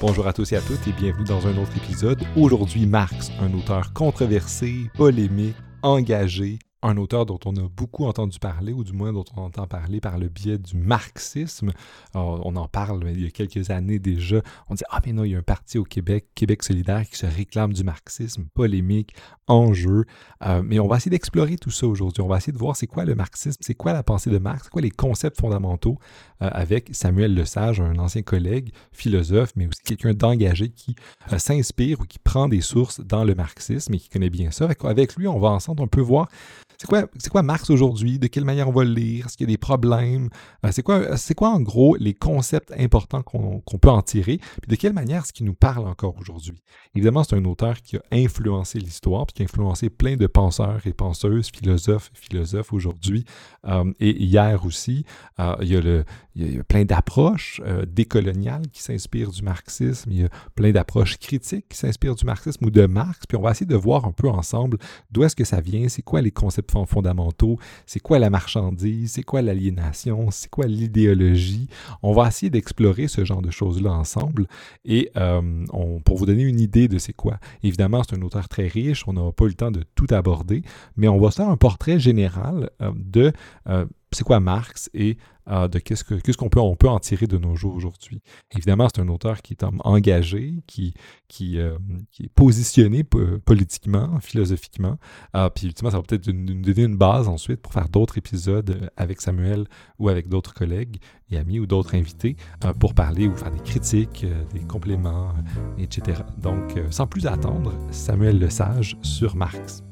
Bonjour à tous et à toutes et bienvenue dans un autre épisode. Aujourd'hui, Marx, un auteur controversé, polémique, engagé, un auteur dont on a beaucoup entendu parler, ou du moins dont on entend parler par le biais du marxisme. on en parle il y a quelques années déjà. On dit Ah, mais non, il y a un parti au Québec, Québec solidaire, qui se réclame du marxisme, polémique, enjeu. Euh, mais on va essayer d'explorer tout ça aujourd'hui. On va essayer de voir c'est quoi le marxisme, c'est quoi la pensée de Marx, c'est quoi les concepts fondamentaux euh, avec Samuel Lesage, un ancien collègue, philosophe, mais aussi quelqu'un d'engagé qui euh, s'inspire ou qui prend des sources dans le marxisme et qui connaît bien ça. Avec lui, on va ensemble un peu voir c'est quoi, quoi Marx aujourd'hui? De quelle manière on va le lire? Est-ce qu'il y a des problèmes? Euh, c'est quoi, quoi en gros les concepts importants qu'on peut en tirer? Puis de quelle manière est-ce qu'il nous parle encore aujourd'hui? Évidemment, c'est un auteur qui a influencé l'histoire, puis qui a influencé plein de penseurs et penseuses, philosophes et philosophes aujourd'hui. Euh, et hier aussi, euh, il, y a le, il, y a plein d'approches décoloniales qui s'inspirent du marxisme. Il y a plein d'approches critiques qui s'inspirent du marxisme ou de Marx. Puis on va essayer de voir un peu ensemble d'où est-ce que ça vient, c'est quoi les concepts fondamentaux, c'est quoi la marchandise, c'est quoi l'aliénation, c'est quoi l'idéologie. On va essayer d'explorer ce genre de choses-là ensemble et euh, pour vous donner une idée de c'est quoi. Évidemment, c'est un auteur très riche, on n'a pas eu le temps de tout aborder, mais on va faire un portrait général euh, de euh, c'est quoi Marx et euh, de qu'est-ce qu'on peut, on peut en tirer de nos jours aujourd'hui. Évidemment, c'est un auteur qui est engagé, qui, qui, euh, qui est positionné politiquement, philosophiquement. Euh, puis ultimement, ça va peut-être nous donner une base ensuite pour faire d'autres épisodes avec Samuel ou avec d'autres collègues et amis ou d'autres invités pour parler ou faire des critiques, des compléments, etc. Donc, sans plus attendre, Samuel Le Sage sur Marx.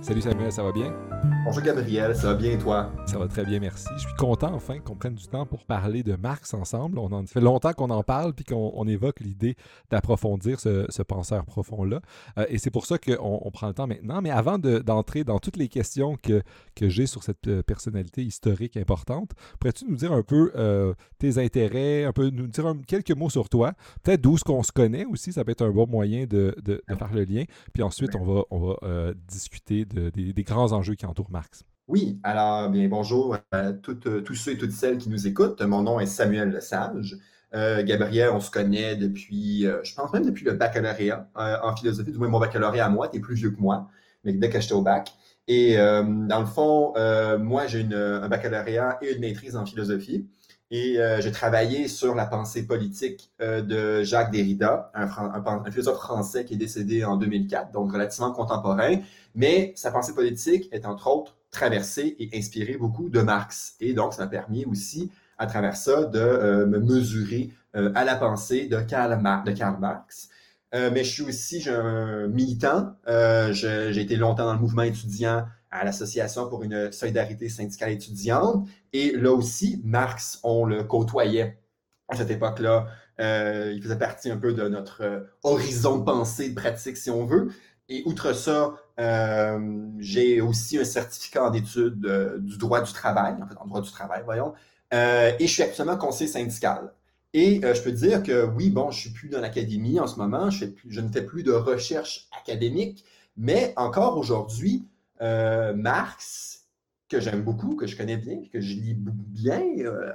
Salut Samuel, ça va bien? Bonjour Gabriel, ça va bien et toi? Ça va très bien, merci. Je suis content enfin qu'on prenne du temps pour parler de Marx ensemble. On en fait longtemps qu'on en parle puis qu'on évoque l'idée d'approfondir ce, penseur profond-là. Euh, et c'est pour ça qu'on prend le temps maintenant. Mais avant d'entrer dans toutes les questions que, que j'ai sur cette euh, personnalité historique importante, pourrais-tu nous dire un peu euh, tes intérêts, un peu nous dire quelques mots sur toi, peut-être d'où ce qu'on se connaît aussi, ça peut être un bon moyen de, de, faire le lien. Puis ensuite, on va, on va discuter de, des, grands enjeux qui entourent Marx. Oui, alors bien bonjour à toutes, tous ceux et toutes celles qui nous écoutent. Mon nom est Samuel Lesage. Euh, Gabriel, on se connaît depuis, euh, je pense même depuis le baccalauréat euh, en philosophie, du moins mon baccalauréat à moi, tu es plus vieux que moi, mais dès que j'étais au bac. Et dans le fond, moi j'ai un baccalauréat et une maîtrise en philosophie. Et j'ai travaillé sur la pensée politique de Jacques Derrida, un, un, philosophe français qui est décédé en 2004, donc relativement contemporain, mais sa pensée politique est entre autres traversée et inspirée beaucoup de Marx. Et donc, ça m'a permis aussi, à travers ça, de euh, me mesurer euh, à la pensée de Karl, Marx. Euh, mais je suis aussi un militant. j'ai été longtemps dans le mouvement étudiant à l'Association pour une solidarité syndicale étudiante. Et là aussi, Marx, on le côtoyait à cette époque-là. il faisait partie un peu de notre horizon de pensée, de pratique, si on veut. Et outre ça, euh, j'ai aussi un certificat en études euh, du droit du travail, en fait, en droit du travail, voyons. Euh, et je suis actuellement conseiller syndical. Et je peux dire que oui, bon, je suis plus dans l'académie en ce moment, je, ne fais plus de recherche académique, mais encore aujourd'hui, Marx, que j'aime beaucoup, que je connais bien, que je lis bien,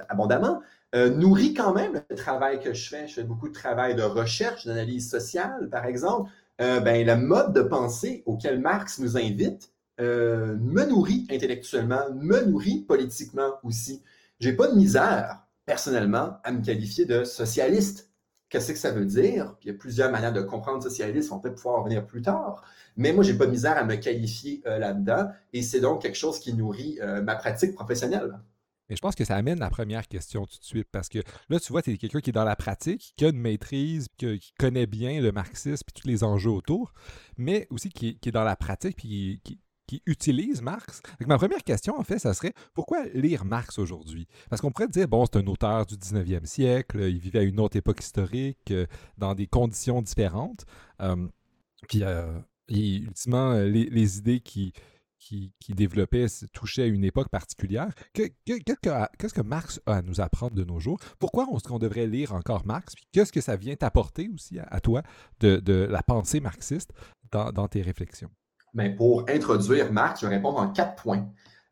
abondamment, nourrit quand même le travail que je fais. Je fais beaucoup de travail de recherche, d'analyse sociale, par exemple. Euh, ben, le mode de pensée auquel Marx nous invite euh, me nourrit intellectuellement, me nourrit politiquement aussi. J'ai pas de misère, personnellement, à me qualifier de socialiste. Qu'est-ce que ça veut dire? il y a plusieurs manières de comprendre socialiste, on peut pouvoir en revenir plus tard. Mais moi, j'ai pas de misère à me qualifier euh, là-dedans. Et c'est donc quelque chose qui nourrit ma pratique professionnelle. Et je pense que ça amène la première question tout de suite, parce que là, tu vois, tu es quelqu'un qui est dans la pratique, qui a une maîtrise, qui, connaît bien le marxisme et tous les enjeux autour, mais aussi qui, est dans la pratique, puis qui, utilise Marx. Donc, ma première question, en fait, ça serait pourquoi lire Marx aujourd'hui? Parce qu'on pourrait dire, bon, c'est un auteur du 19e siècle, il vivait à une autre époque historique, euh, dans des conditions différentes. Euh, puis, euh, ultimement, les idées qui, qui, développait touchait à une époque particulière. Qu'est-ce que Marx a à nous apprendre de nos jours? Pourquoi est-ce qu'on devrait lire encore Marx? qu'est-ce que ça vient t'apporter aussi à, toi de, la pensée marxiste dans, tes réflexions? Mais ben, pour introduire Marx, je vais répondre en quatre points.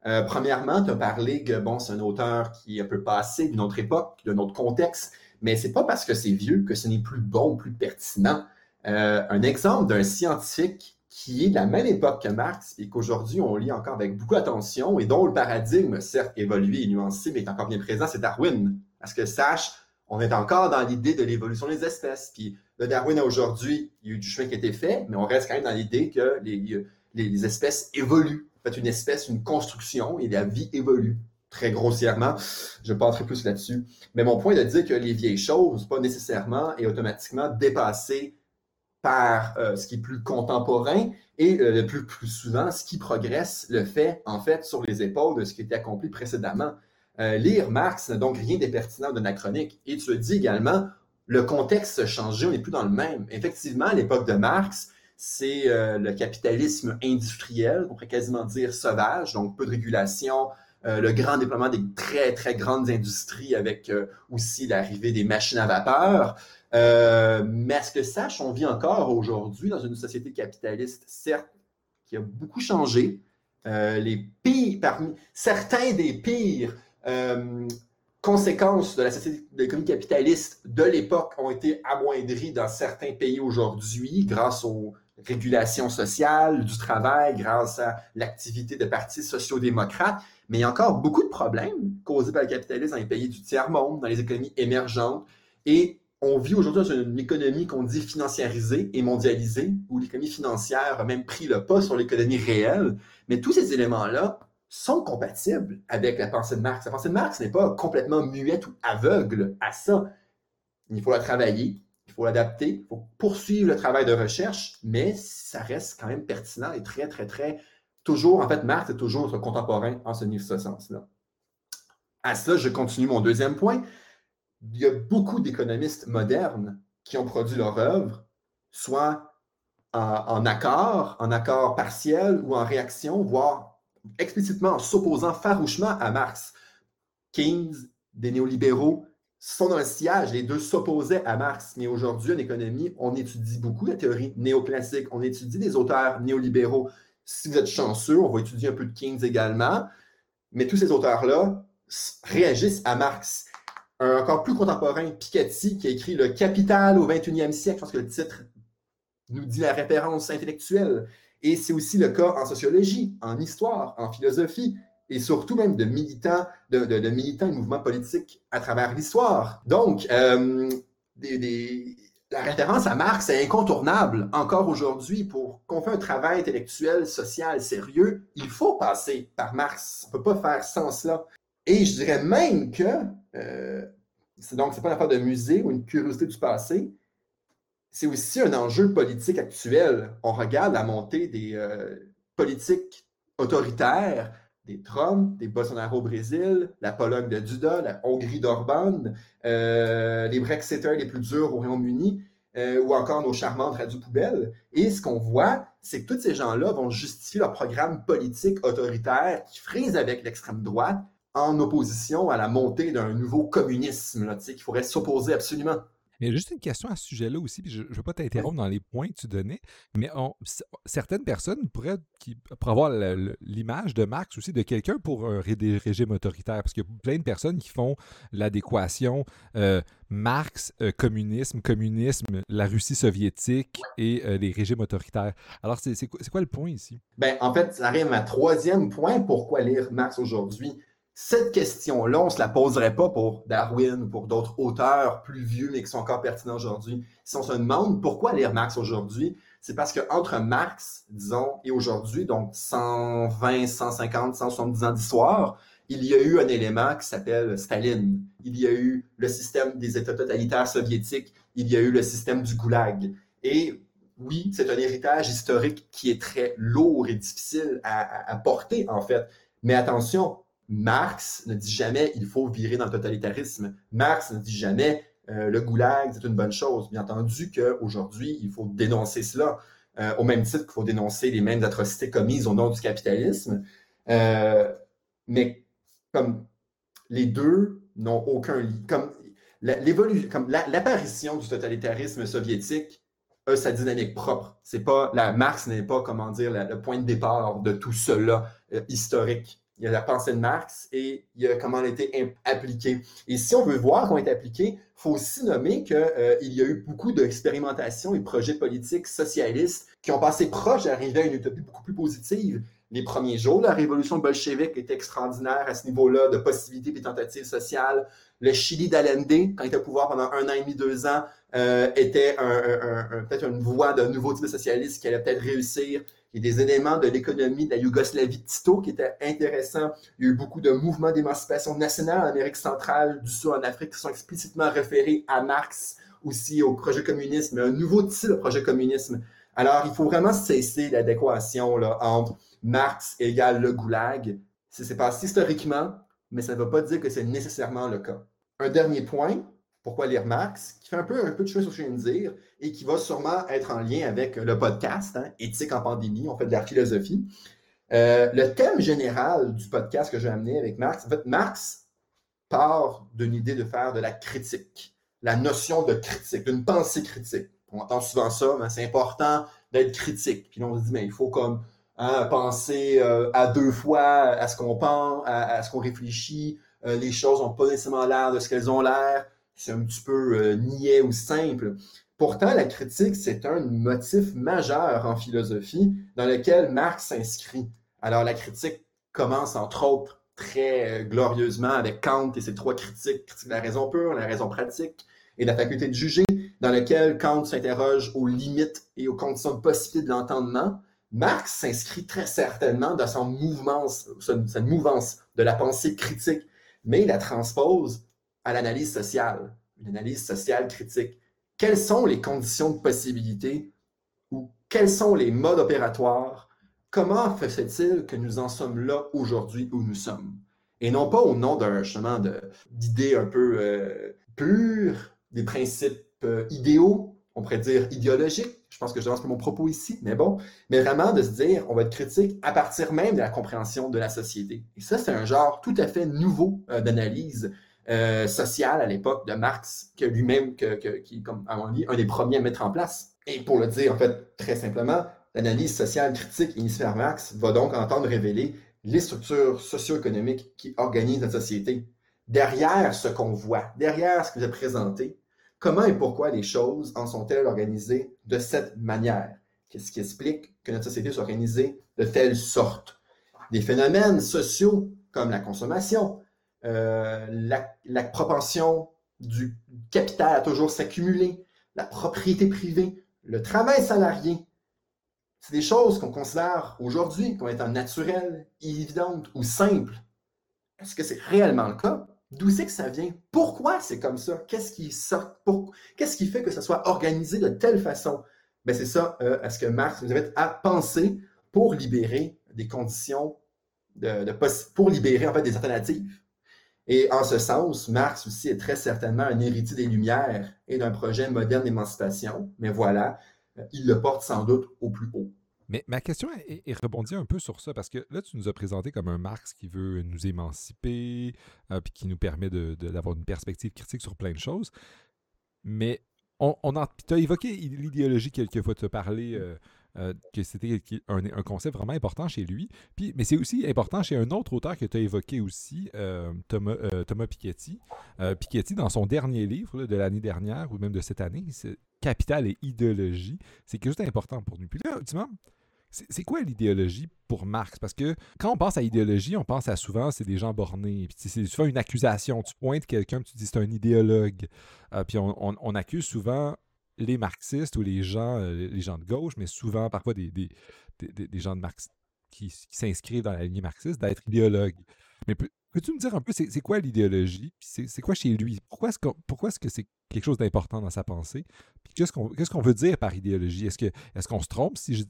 Euh, premièrement, tu as parlé que bon, c'est un auteur qui est un peu passé d'une autre époque, d'un autre contexte, Mais c'est pas parce que c'est vieux que ce n'est plus bon, plus pertinent. Euh, un exemple d'un scientifique qui est de la même époque que Marx et qu'aujourd'hui on lit encore avec beaucoup d'attention et dont le paradigme, certes évolué et nuancé, mais est encore bien présent, c'est Darwin. Parce que sache, on est encore dans l'idée de l'évolution des espèces. Puis le Darwin aujourd'hui, il y a eu du chemin qui a été fait, mais on reste quand même dans l'idée que les, les, espèces évoluent. En fait, une espèce, une construction et la vie évolue très grossièrement. Je passerai plus là-dessus. Mais mon point est de dire que les vieilles choses, pas nécessairement et automatiquement dépassées par euh, ce qui est plus contemporain et euh, le plus, plus souvent, ce qui progresse le fait en fait sur les épaules de ce qui était accompli précédemment. Euh, lire Marx n'a donc rien d'impertinent, d'anachronique. Et tu le dis également, le contexte a changé, on n'est plus dans le même. Effectivement, à l'époque de Marx, c'est le capitalisme industriel, on pourrait quasiment dire sauvage, donc peu de régulation, le grand déploiement des très, très grandes industries avec aussi l'arrivée des machines à vapeur. Euh, mais à ce que sache, on vit encore aujourd'hui dans une société capitaliste, certes, qui a beaucoup changé. Euh, les pires, parmi certains des pires euh, conséquences de de l'économie capitaliste de l'époque ont été amoindries dans certains pays aujourd'hui grâce aux régulations sociales du travail, grâce à l'activité de partis sociaux-démocrates. Mais il y a encore beaucoup de problèmes causés par le capitalisme dans les pays du tiers-monde, dans les économies émergentes. Et on vit aujourd'hui dans une économie qu'on dit financiarisée et mondialisée, où l'économie financière a même pris le pas sur l'économie réelle. Mais tous ces éléments-là sont compatibles avec la pensée de Marx. La pensée de Marx n'est pas complètement muette ou aveugle à ça. Il faut la travailler, il faut l'adapter, il faut poursuivre le travail de recherche, mais ça reste quand même pertinent et très, très, très, toujours, en fait, Marx est toujours notre contemporain en ce, ce sens-là. À ça, je continue mon deuxième point il y a beaucoup d'économistes modernes qui ont produit leur œuvre, soit en, accord, en accord partiel ou en réaction, voire explicitement en s'opposant farouchement à Marx. Keynes, des néolibéraux, sont dans le sillage, les deux s'opposaient à Marx. Mais aujourd'hui, en économie, on étudie beaucoup la théorie néoclassique, on étudie des auteurs néolibéraux. Si vous êtes chanceux, on va étudier un peu de Keynes également. Mais tous ces auteurs-là réagissent à Marx un encore plus contemporain, Piketty, qui a écrit Le Capital au 21e siècle. Je que le titre nous dit la référence intellectuelle. Et c'est aussi le cas en sociologie, en histoire, en philosophie, et surtout même de militants, de, militants et mouvements politiques à travers l'histoire. Donc, euh, la référence à Marx est incontournable encore aujourd'hui. Pour qu'on fasse un travail intellectuel, social, sérieux, il faut passer par Marx. On ne peut pas faire sans cela. Et je dirais même que, euh, donc, ce n'est pas une affaire de musée ou une curiosité du passé, c'est aussi un enjeu politique actuel. On regarde la montée des euh, politiques autoritaires, des Trump, des Bolsonaro au Brésil, la Pologne de Duda, la Hongrie d'Orban, euh, les Brexiteurs les plus durs au Royaume-Uni, ou encore nos charmantes radio poubelles. Et ce qu'on voit, c'est que tous ces gens-là vont justifier leur programme politique autoritaire qui frise avec l'extrême droite en opposition à la montée d'un nouveau communisme là, qu'il faudrait s'opposer absolument. Mais juste une question à ce sujet-là aussi, puis je ne veux pas t'interrompre dans les points que tu donnais, mais certaines personnes pourraient, qui, avoir l'image de Marx aussi de quelqu'un pour un des régimes autoritaires, parce qu'il y a plein de personnes qui font l'adéquation euh, Marx, euh, communisme, communisme, la Russie soviétique et euh, les régimes autoritaires. Alors, c'est quoi, quoi le point ici? Ben, en fait, ça arrive à ma troisième point. Pourquoi lire Marx aujourd'hui? Cette question-là, on ne se la poserait pas pour Darwin ou pour d'autres auteurs plus vieux mais qui sont encore pertinents aujourd'hui. Si on se demande pourquoi lire Marx aujourd'hui, c'est parce qu'entre Marx, disons, et aujourd'hui, donc 120, 150, 170 ans d'histoire, il y a eu un élément qui s'appelle Staline. Il y a eu le système des États totalitaires soviétiques. Il y a eu le système du goulag. Et oui, c'est un héritage historique qui est très lourd et difficile à, à porter, en fait. Mais attention, Marx ne dit jamais il faut virer dans le totalitarisme. Marx ne dit jamais euh, le goulag, c'est une bonne chose. Bien entendu qu'aujourd'hui, il faut dénoncer cela, euh, au même titre qu'il faut dénoncer les mêmes atrocités commises au nom du capitalisme. Euh, mais comme les deux n'ont aucun lien, comme l'apparition du totalitarisme soviétique a sa dynamique propre. C'est pas la Marx n'est pas comment dire le point de départ de tout cela historique il y a la pensée de Marx et il y a comment elle a été appliquée. Et si on veut voir comment elle est appliquée, il faut aussi nommer qu'il euh, y a eu beaucoup d'expérimentations et projets politiques socialistes qui ont passé proche d'arriver à une utopie beaucoup plus positive. Les premiers jours, la révolution bolchevique était extraordinaire à ce niveau-là de possibilités et tentatives sociales. Le Chili d'Allende, quand il était au pouvoir pendant un an et demi, deux ans, euh, était peut-être une voie d'un nouveau type de socialisme qui allait peut-être réussir. Il y a des éléments de l'économie de la Yougoslavie Tito qui étaient intéressants. Il y a eu beaucoup de mouvements d'émancipation nationale en Amérique centrale, du Sud, en Afrique, qui sont explicitement référés à Marx, aussi au projet communisme, un nouveau type de projet communisme. Alors, il faut vraiment cesser l'adéquation entre Marx égale le goulag. C'est passé historiquement, mais ça ne veut pas dire que c'est nécessairement le cas. Un dernier point, pourquoi lire Marx, qui fait un peu, un peu de chemin sur ce que je viens de dire et qui va sûrement être en lien avec le podcast, hein, Éthique en pandémie, on fait de la philosophie. Euh, le thème général du podcast que j'ai amené avec Marx, en fait, Marx part d'une idée de faire de la critique, la notion de critique, d'une pensée critique. On entend souvent ça, mais c'est important d'être critique. Puis là, on se dit, mais il faut comme hein, penser euh, à deux fois à ce qu'on pense, à, ce qu'on réfléchit. Euh, les choses n'ont pas nécessairement l'air de ce qu'elles ont l'air c'est un petit peu euh, niais ou simple. Pourtant, la critique, c'est un motif majeur en philosophie dans lequel Marx s'inscrit. Alors, la critique commence, entre autres, très euh, glorieusement avec Kant et ses trois critiques, critique de la raison pure, la raison pratique et la faculté de juger, dans lequel Kant s'interroge aux limites et aux conditions de possibilité de l'entendement. Marx s'inscrit très certainement dans son mouvement, cette mouvance de la pensée critique, mais il la transpose à l'analyse sociale, une analyse sociale critique. Quelles sont les conditions de possibilité ou quels sont les modes opératoires? Comment fait-il que nous en sommes là aujourd'hui où nous sommes? Et non pas au nom d'un chemin d'idées un peu euh, pures, des principes euh, idéaux, on pourrait dire idéologiques. Je pense que je lance mon propos ici, mais bon. Mais vraiment de se dire, on va être critique à partir même de la compréhension de la société. Et ça, c'est un genre tout à fait nouveau euh, d'analyse euh, social à l'époque de Marx, que lui-même, qui comme à mon avis, un des premiers à mettre en place. Et pour le dire, en fait, très simplement, l'analyse sociale critique hémisphère Marx va donc entendre révéler les structures socio-économiques qui organisent notre société. Derrière ce qu'on voit, derrière ce que vous avez présenté, comment et pourquoi les choses en sont-elles organisées de cette manière? Qu'est-ce qui explique que notre société soit organisée de telle sorte? Des phénomènes sociaux comme la consommation, euh, la, propension du capital à toujours s'accumuler, la propriété privée, le travail salarié. C'est des choses qu'on considère aujourd'hui comme étant naturelles, évidentes ou simples. Est-ce que c'est réellement le cas? D'où c'est que ça vient? Pourquoi c'est comme ça? Qu'est-ce qui sort? Qu'est-ce qui fait que ça soit organisé de telle façon? Ben c'est ça, euh, à ce que Marx nous invite à penser pour libérer des conditions de pour libérer en fait des alternatives. Et en ce sens, Marx aussi est très certainement un héritier des Lumières et d'un projet moderne d'émancipation, mais voilà, euh, il le porte sans doute au plus haut. Mais ma question est, rebondie un peu sur ça, parce que là, tu nous as présenté comme un Marx qui veut nous émanciper, euh, puis qui nous permet d'avoir une perspective critique sur plein de choses. Mais on, on tu as évoqué l'idéologie quelquefois, tu as parlé euh, que c'était un, concept vraiment important chez lui. Puis, mais c'est aussi important chez un autre auteur que tu as évoqué aussi, euh, Thomas, euh, Thomas, Piketty. Piketty, dans son dernier livre de l'année dernière, ou même de cette année, Capital et idéologie, c'est quelque chose d'important pour nous. Puis là, ultimement, c'est quoi l'idéologie pour Marx? Parce que quand on pense à idéologie, on pense à souvent, c'est des gens bornés. Puis c'est souvent une accusation. Tu pointes quelqu'un, tu dis c'est un idéologue. puis on, accuse souvent les marxistes ou les gens, euh, les gens de gauche, mais souvent parfois des, gens de qui, s'inscrivent dans la lignée marxiste, d'être idéologues. Mais peux-tu me dire un peu, c'est quoi l'idéologie? C'est quoi chez lui? Pourquoi est-ce est -ce que c'est quelque chose d'important dans sa pensée? Qu'est-ce qu'on veut dire par idéologie? Est-ce qu'on se trompe si je,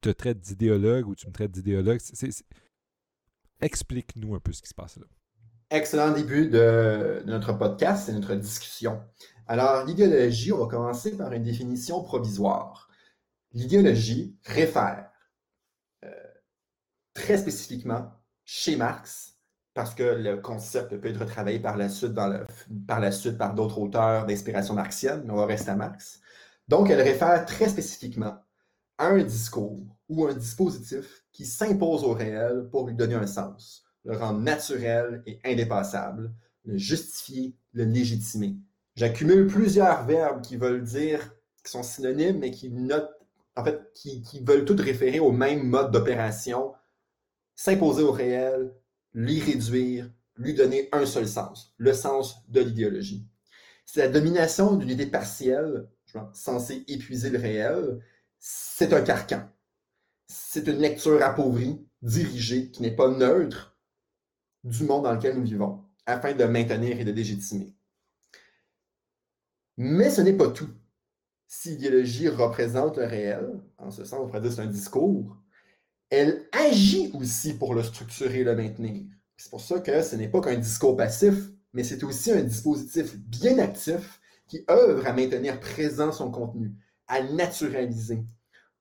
te traite d'idéologue ou tu me traites d'idéologue? Explique-nous un peu ce qui se passe là. Excellent début de, de notre podcast et notre discussion. Alors, l'idéologie, on va commencer par une définition provisoire. L'idéologie réfère euh, très spécifiquement chez Marx, parce que le concept peut être travaillé par la suite, par, d'autres auteurs d'inspiration marxienne, mais on va rester à Marx. Donc, elle réfère très spécifiquement à un discours ou un dispositif qui s'impose au réel pour lui donner un sens. le rendre naturel et indépassable, le justifier, le légitimer. J'accumule plusieurs verbes qui veulent dire, qui sont synonymes, mais qui notent, en fait, qui, veulent tous référer au même mode d'opération, s'imposer au réel, l'y réduire, lui donner un seul sens, le sens de l'idéologie. C'est la domination d'une idée partielle, censée épuiser le réel, c'est un carcan. C'est une lecture appauvrie, dirigée, qui n'est pas neutre du monde dans lequel nous vivons, afin de maintenir et de légitimer. Mais ce n'est pas tout. Si l'idéologie représente le réel, en ce sens, on pourrait dire c'est un discours, elle agit aussi pour le structurer et le maintenir. C'est pour ça que ce n'est pas qu'un discours passif, mais c'est aussi un dispositif bien actif qui œuvre à maintenir présent son contenu, à naturaliser.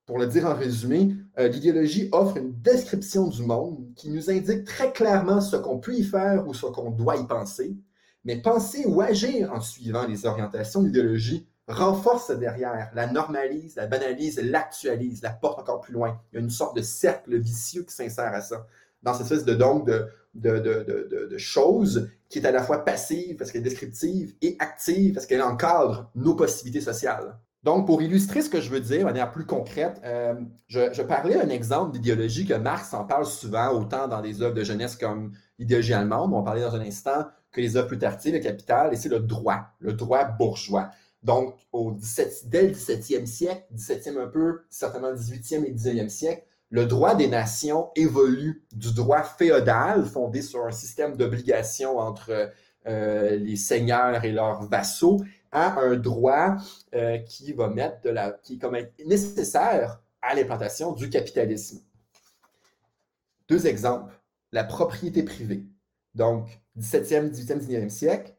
Pour le dire en résumé, euh, l'idéologie offre une description du monde qui nous indique très clairement ce qu'on peut y faire ou ce qu'on doit y penser, mais penser ou agir en suivant les orientations l'idéologie renforce derrière, la normalise, la banalise, l'actualise, la porte encore plus loin. Il y a une sorte de cercle vicieux qui s'insère à ça. Dans cette espèce de donc de, de, de, de, choses qui est à la fois passive parce qu'elle est descriptive et active parce qu'elle encadre nos possibilités sociales. Donc, pour illustrer ce que je veux dire de manière plus concrète, euh, je, je, parlais d'un exemple d'idéologie que Marx en parle souvent, autant dans des œuvres de jeunesse comme l'idéologie allemande, on parlait dans un instant, que les œuvres plus tardives, le capital, et c'est le droit, le droit bourgeois. Donc, au 17, dès le 17e siècle, 17e un peu, certainement 18e et 19e siècle, le droit des nations évolue du droit féodal fondé sur un système d'obligations entre euh, les seigneurs et leurs vassaux à un droit euh, qui va mettre de la, qui est comme nécessaire à l'implantation du capitalisme. Deux exemples. La propriété privée. Donc, 17e, 18e, 19e siècle,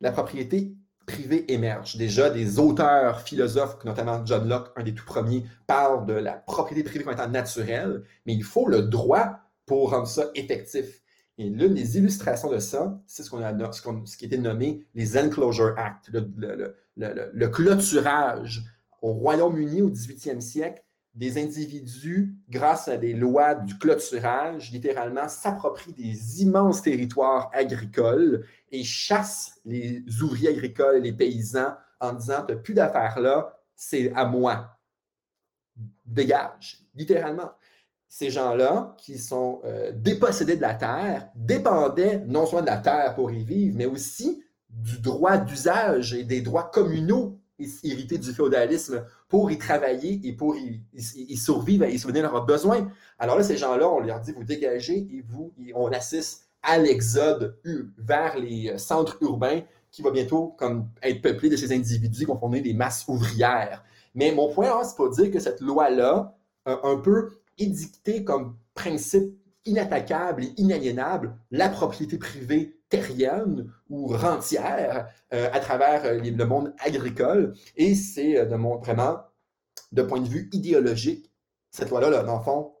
la propriété privée émerge. Déjà, des auteurs, philosophes, notamment John Locke, un des tout premiers, parlent de la propriété privée comme étant naturelle, mais il faut le droit pour rendre ça effectif. Et l'une des illustrations de ça, c'est ce, qu'on a, ce, qui était nommé les Enclosure Act, le, le clôturage au Royaume-Uni au 18e siècle des individus, grâce à des lois du clôturage, littéralement s'approprient des immenses territoires agricoles et chassent les ouvriers agricoles les paysans en disant Tu plus d'affaires là, c'est à moi. Dégage, littéralement. Ces gens-là, qui sont euh, dépossédés de la terre, dépendaient non seulement de la terre pour y vivre, mais aussi du droit d'usage et des droits communaux hérités du féodalisme pour y travailler et pour y, survivre et souvenir leurs besoins. Alors là, ces gens-là, on leur dit, vous dégagez et vous, on assiste à l'exode vers les centres urbains qui va bientôt être peuplé de ces individus qui vont former des masses ouvrières. Mais mon point, c'est pas dire que cette loi-là, un peu édictée comme principe inattaquable et inaliénable, la propriété privée terrienne ou rentière euh, à travers euh, le monde agricole. Et c'est euh, de vraiment, de point de vue idéologique, cette loi-là, dans le fond,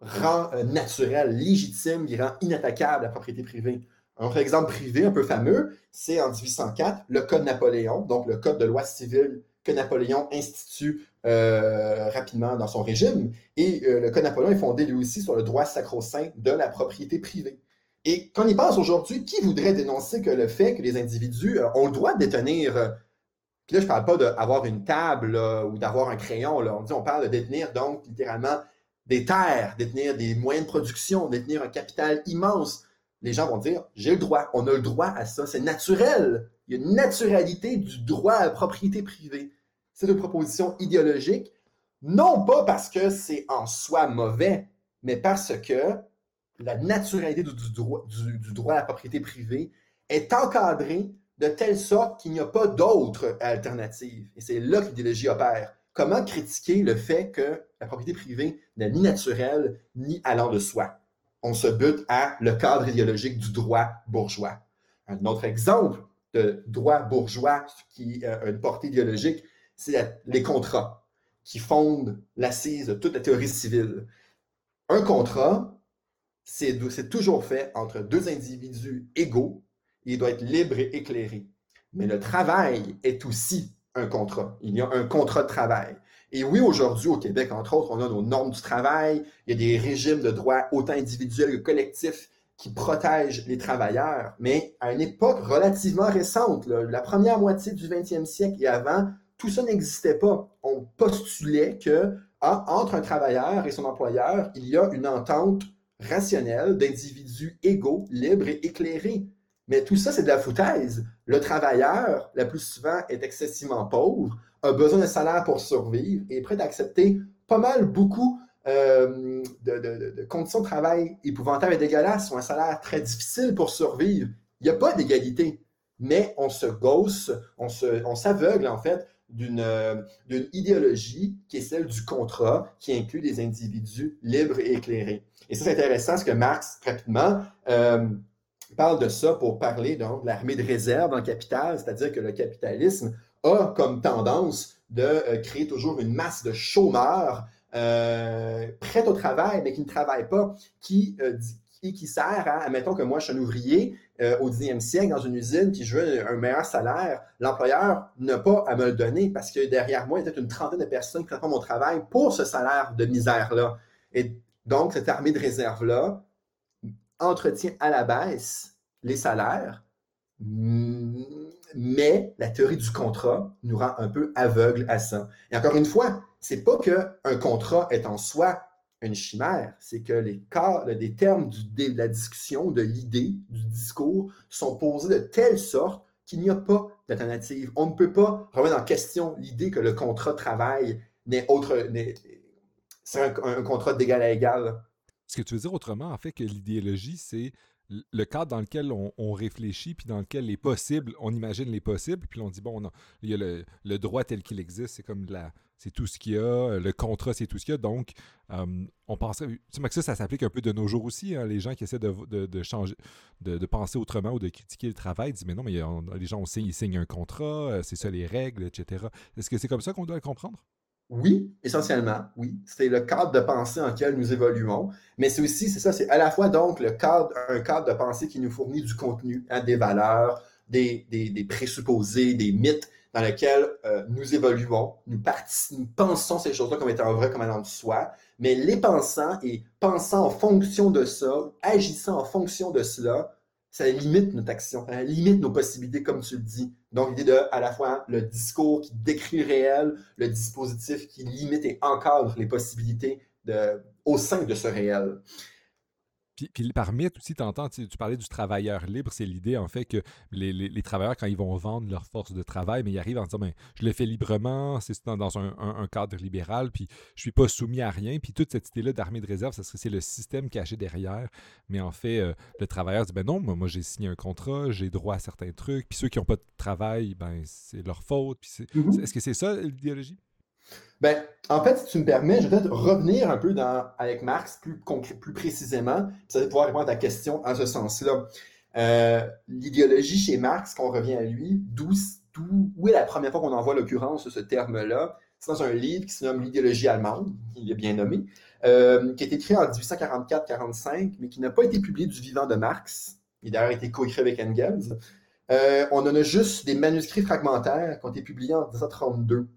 rend naturel, légitime, il rend inattaquable la propriété privée. Un autre exemple privé un peu fameux, c'est en 1804, le Code Napoléon, donc le Code de loi civile que Napoléon institue rapidement dans son régime. Et le Code Napoléon est fondé lui aussi sur le droit sacro-saint de la propriété privée. Et quand on y pense aujourd'hui, qui voudrait dénoncer que le fait que les individus euh, ont le droit de détenir, euh, puis là je ne parle pas d'avoir une table ou d'avoir un crayon, on, dit, on parle de détenir donc littéralement des terres, détenir des moyens de production, détenir un capital immense. Les gens vont dire, j'ai le droit, on a le droit à ça, c'est naturel. Il y a une naturalité du droit à la propriété privée. C'est une proposition idéologique, non pas parce que c'est en soi mauvais, mais parce que la naturalité du, droit, droit, à la propriété privée est encadrée de telle sorte qu'il n'y a pas d'autre alternative. Et c'est là que l'idéologie opère. Comment critiquer le fait que la propriété privée n'est ni naturelle ni allant de soi? On se bute à le cadre idéologique du droit bourgeois. Un autre exemple de droit bourgeois qui a une portée idéologique, c'est les contrats qui fondent l'assise de toute la théorie civile. Un contrat, c'est toujours fait entre deux individus égaux. Il doit être libre et éclairé. Mais le travail est aussi un contrat. Il y a un contrat de travail. Et oui, aujourd'hui, au Québec, entre autres, on a nos normes du travail. Il y a des régimes de droit autant individuels que collectifs qui protège les travailleurs, mais à une époque relativement récente, la première moitié du 20e siècle et avant, tout ça n'existait pas. On postulait que entre un travailleur et son employeur, il y a une entente rationnelle d'individus égaux, libres et éclairés. Mais tout ça, c'est de la foutaise. Le travailleur, la plus souvent, est excessivement pauvre, a besoin d'un salaire pour survivre et est prêt à accepter pas mal, beaucoup euh, de, conditions de travail épouvantables et dégueulasses ou un salaire très difficile pour survivre. Il n'y a pas d'égalité, mais on se gosse, on s'aveugle en fait d'une idéologie qui est celle du contrat, qui inclut des individus libres et éclairés. Et ça, c'est intéressant parce que Marx, rapidement, euh, parle de ça pour parler donc, de l'armée de réserve le capital, c'est-à-dire que le capitalisme a comme tendance de créer toujours une masse de chômeurs euh, prête au travail, mais qui ne travaille pas, qui, euh, qui, qui sert à, admettons que moi, je suis un ouvrier euh, au 10e siècle dans une usine, qui je veux un meilleur salaire, l'employeur n'a pas à me le donner parce que derrière moi, il y a peut-être une trentaine de personnes qui font mon travail pour ce salaire de misère-là. Et donc, cette armée de réserve-là entretient à la baisse les salaires, mais la théorie du contrat nous rend un peu aveugles à ça. Et encore une fois, c'est pas qu'un contrat est en soi une chimère, c'est que les les termes de la discussion, de l'idée, du discours sont posés de telle sorte qu'il n'y a pas d'alternative. On ne peut pas remettre en question l'idée que le contrat de travail n'est autre, c'est un, contrat d'égal à égal. Ce que tu veux dire autrement, en fait, que l'idéologie, c'est le cadre dans lequel on, réfléchit, puis dans lequel les possibles, on imagine les possibles, puis on dit, bon, non, il y a le, droit tel qu'il existe, c'est comme la, c'est tout ce qu'il y a, le contrat, c'est tout ce qu'il y a. Donc, euh, on pensait, tu sais, ça, ça s'applique un peu de nos jours aussi, hein, les gens qui essaient de, changer, de, penser autrement ou de critiquer le travail, disent, mais non, mais les gens, ils signent un contrat, euh, c'est ça les règles, etc. Est-ce que c'est comme ça qu'on doit le comprendre? Oui, essentiellement, oui. C'est le cadre de pensée en lequel nous évoluons. Mais c'est aussi, c'est ça, c'est à la fois donc le cadre, un cadre de pensée qui nous fournit du contenu, hein, des valeurs, des, présupposés, des mythes dans lesquels euh, nous évoluons, nous, nous pensons ces choses-là comme étant vraies, comme allant de soi, mais les pensant et pensant en fonction de ça, agissant en fonction de cela, ça limite notre action, ça limite nos possibilités, comme tu le dis. Donc, l'idée de, à la fois, le discours qui décrit le réel, le dispositif qui limite et encadre les possibilités au sein de ce réel. Puis, par mythe aussi, tu entends, tu, parlais du travailleur libre, c'est l'idée en fait que les, travailleurs, quand ils vont vendre leur force de travail, mais ils arrivent en disant ben, je le fais librement, c'est dans, un, cadre libéral, puis je suis pas soumis à rien. Puis toute cette idée-là d'armée de réserve, ça c'est le système caché derrière. Mais en fait, euh, le travailleur dit ben non, moi, moi j'ai signé un contrat, j'ai droit à certains trucs, puis ceux qui n'ont pas de travail, ben c'est leur faute. Mm-hmm. Est-ce que c'est ça l'idéologie? Ben, en fait, si tu me permets, je vais peut-être revenir un peu avec Marx plus, plus précisément, ça va pouvoir répondre à ta question en ce sens-là. Euh, l'idéologie chez Marx, qu'on revient à lui, où est la première fois qu'on en voit l'occurrence de ce terme-là? C'est dans un livre qui se nomme L'idéologie allemande, il est bien nommé, euh, qui a été écrit en 1844-45, mais qui n'a pas été publié du vivant de Marx. Il a d'ailleurs été coécrit avec Engels. Euh, on en a juste des manuscrits fragmentaires qui ont été publiés en 1932.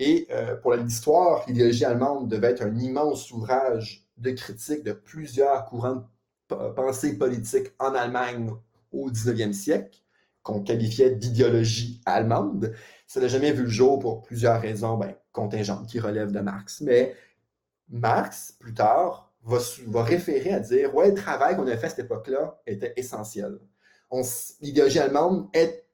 Et euh, pour l'histoire, l'idéologie allemande devait être un immense ouvrage de critique de plusieurs courants de pensée politique en Allemagne au 19e siècle, qu'on qualifiait d'idéologie allemande. Ça n'a jamais vu le jour pour plusieurs raisons ben, contingentes qui relèvent de Marx. Mais Marx, plus tard, va, va référer à dire Ouais, le travail qu'on a fait à cette époque-là était essentiel. L'idéologie allemande est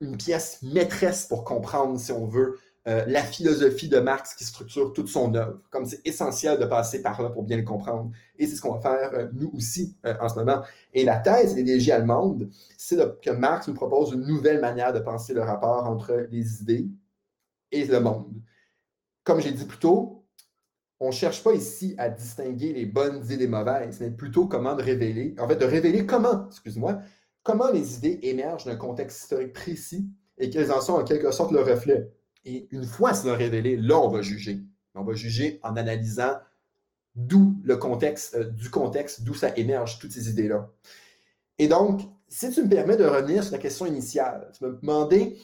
une pièce maîtresse pour comprendre, si on veut, euh, la philosophie de Marx qui structure toute son œuvre. Comme c'est essentiel de passer par là pour bien le comprendre. Et c'est ce qu'on va faire euh, nous aussi euh, en ce moment. Et la thèse de l'idéologie allemande, c'est que Marx nous propose une nouvelle manière de penser le rapport entre les idées et le monde. Comme j'ai dit plus tôt, on ne cherche pas ici à distinguer les bonnes idées des mauvaises, mais plutôt comment de révéler, en fait, de révéler comment, excuse-moi, comment les idées émergent d'un contexte historique précis et qu'elles en sont en quelque sorte le reflet. Et une fois cela révélé, là, on va juger. On va juger en analysant d'où le contexte, euh, du contexte, d'où ça émerge, toutes ces idées-là. Et donc, si tu me permets de revenir sur la question initiale, tu me demandais,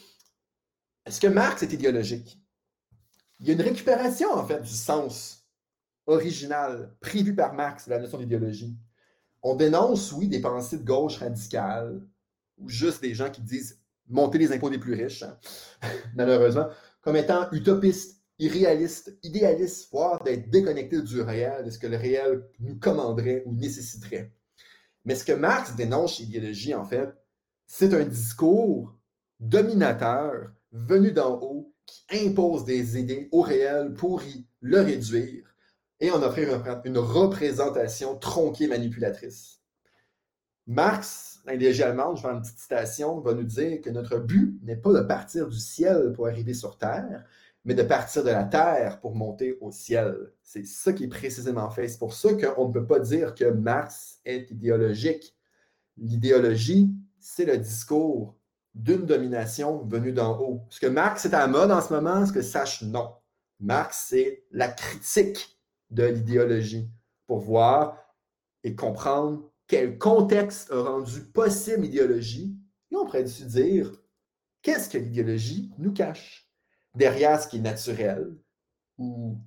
est-ce que Marx est idéologique? Il y a une récupération, en fait, du sens original prévu par Marx de la notion d'idéologie. On dénonce, oui, des pensées de gauche radicales, ou juste des gens qui disent monter les impôts des plus riches, hein, malheureusement, comme étant utopistes, irréalistes, idéalistes, voire d'être déconnectés du réel, de ce que le réel nous commanderait ou nécessiterait. Mais ce que Marx dénonce chez l'idéologie, en fait, c'est un discours dominateur venu d'en haut qui impose des idées au réel pour y le réduire et en offrir une représentation tronquée manipulatrice. Marx, l'idéologie allemande, je vais une petite citation, va nous dire que notre but n'est pas de partir du ciel pour arriver sur Terre, mais de partir de la Terre pour monter au ciel. C'est ça qui est précisément fait. C'est pour ça qu'on ne peut pas dire que Marx est idéologique. L'idéologie, c'est le discours d'une domination venue d'en haut. Est-ce que Marx est à la mode en ce moment? Est-ce que sache non? Marx, c'est la critique de l'idéologie pour voir et comprendre quel contexte a rendu possible l'idéologie. Et on pourrait se dire, qu'est-ce que l'idéologie nous cache? Derrière ce qui est naturel ou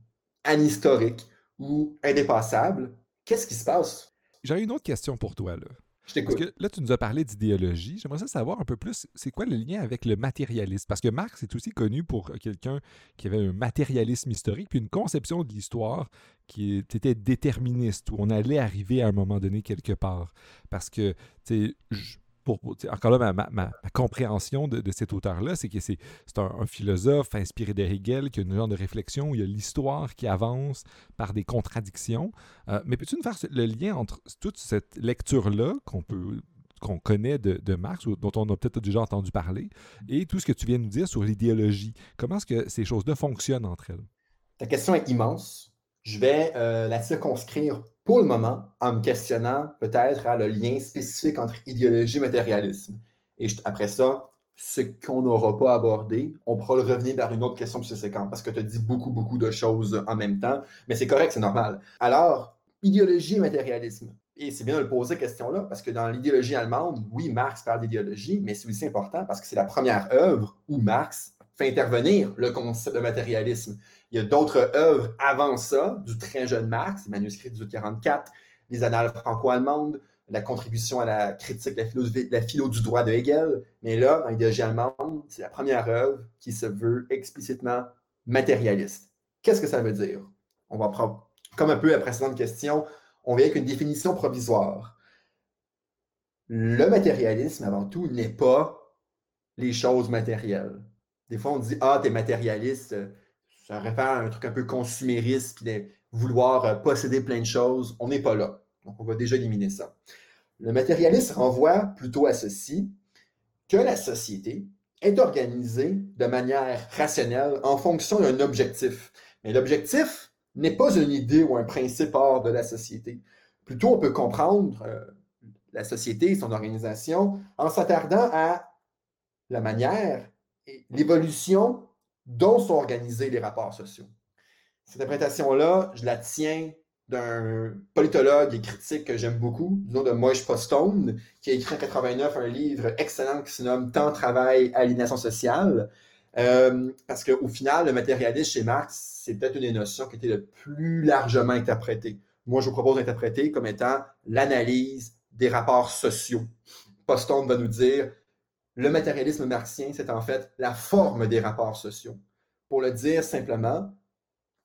anhistorique ou indépassable, qu'est-ce qui se passe? J'ai une autre question pour toi. Là. Je t'écoute. Parce que là, tu nous as parlé d'idéologie. J'aimerais savoir un peu plus, c'est quoi le lien avec le matérialisme? Parce que Marx est aussi connu pour quelqu'un qui avait un matérialisme historique, puis une conception de l'histoire qui était déterministe, où on allait arriver à un moment donné quelque part. Parce que, tu sais, encore là, ma, compréhension de, cet auteur-là, c'est que c'est un, philosophe inspiré de Hegel, qui a une genre de réflexion où il y a l'histoire qui avance par des contradictions. Euh, mais peux-tu nous faire le lien entre toute cette lecture-là qu'on peut qu'on connaît de, Marx, dont on a peut-être déjà entendu parler, et tout ce que tu viens de nous dire sur l'idéologie? Comment est-ce que ces choses-là fonctionnent entre elles? Ta question est immense. Je vais euh, la circonscrire pour le moment en me questionnant peut-être le lien spécifique entre idéologie et matérialisme. Et après ça, ce qu'on n'aura pas abordé, on pourra le revenir vers une autre question subséquente parce que tu as dit beaucoup, beaucoup de choses en même temps, mais c'est correct, c'est normal. Alors, idéologie et matérialisme. Et c'est bien de le poser, question-là, parce que dans l'idéologie allemande, oui, Marx parle d'idéologie, mais c'est aussi important parce que c'est la première œuvre où Marx fait intervenir le concept de matérialisme. Il y a d'autres œuvres avant ça, du très jeune Marx, les manuscrits du 44, les annales franco-allemandes, la contribution à la critique de la, philo, du droit de Hegel. Mais là, dans l'idéologie allemande, c'est la première œuvre qui se veut explicitement matérialiste. Qu'est-ce que ça veut dire? On va prendre, comme un peu la précédente question, on vient avec une définition provisoire. Le matérialisme, avant tout, n'est pas les choses matérielles. Des fois, on dit Ah, t'es matérialiste, ça réfère à un truc un peu consumériste, puis vouloir euh, posséder plein de choses. On n'est pas là. Donc, on va déjà éliminer ça. Le matérialisme renvoie plutôt à ceci, que la société est organisée de manière rationnelle en fonction d'un objectif. Mais l'objectif n'est pas une idée ou un principe hors de la société. Plutôt, on peut comprendre euh, la société et son organisation en s'attardant à la manière l'évolution dont sont organisés les rapports sociaux. Cette interprétation-là, je la tiens d'un politologue et critique que j'aime beaucoup, du nom de Moïse Postone, qui a écrit en 89 un livre excellent qui se nomme Temps, travail, aliénation sociale. Euh, parce qu'au final, le matérialisme chez Marx, c'est peut-être une des notions qui été le plus largement interprétée. Moi, je vous propose d'interpréter comme étant l'analyse des rapports sociaux. Postone va nous dire le matérialisme marxien, c'est en fait la forme des rapports sociaux. Pour le dire simplement,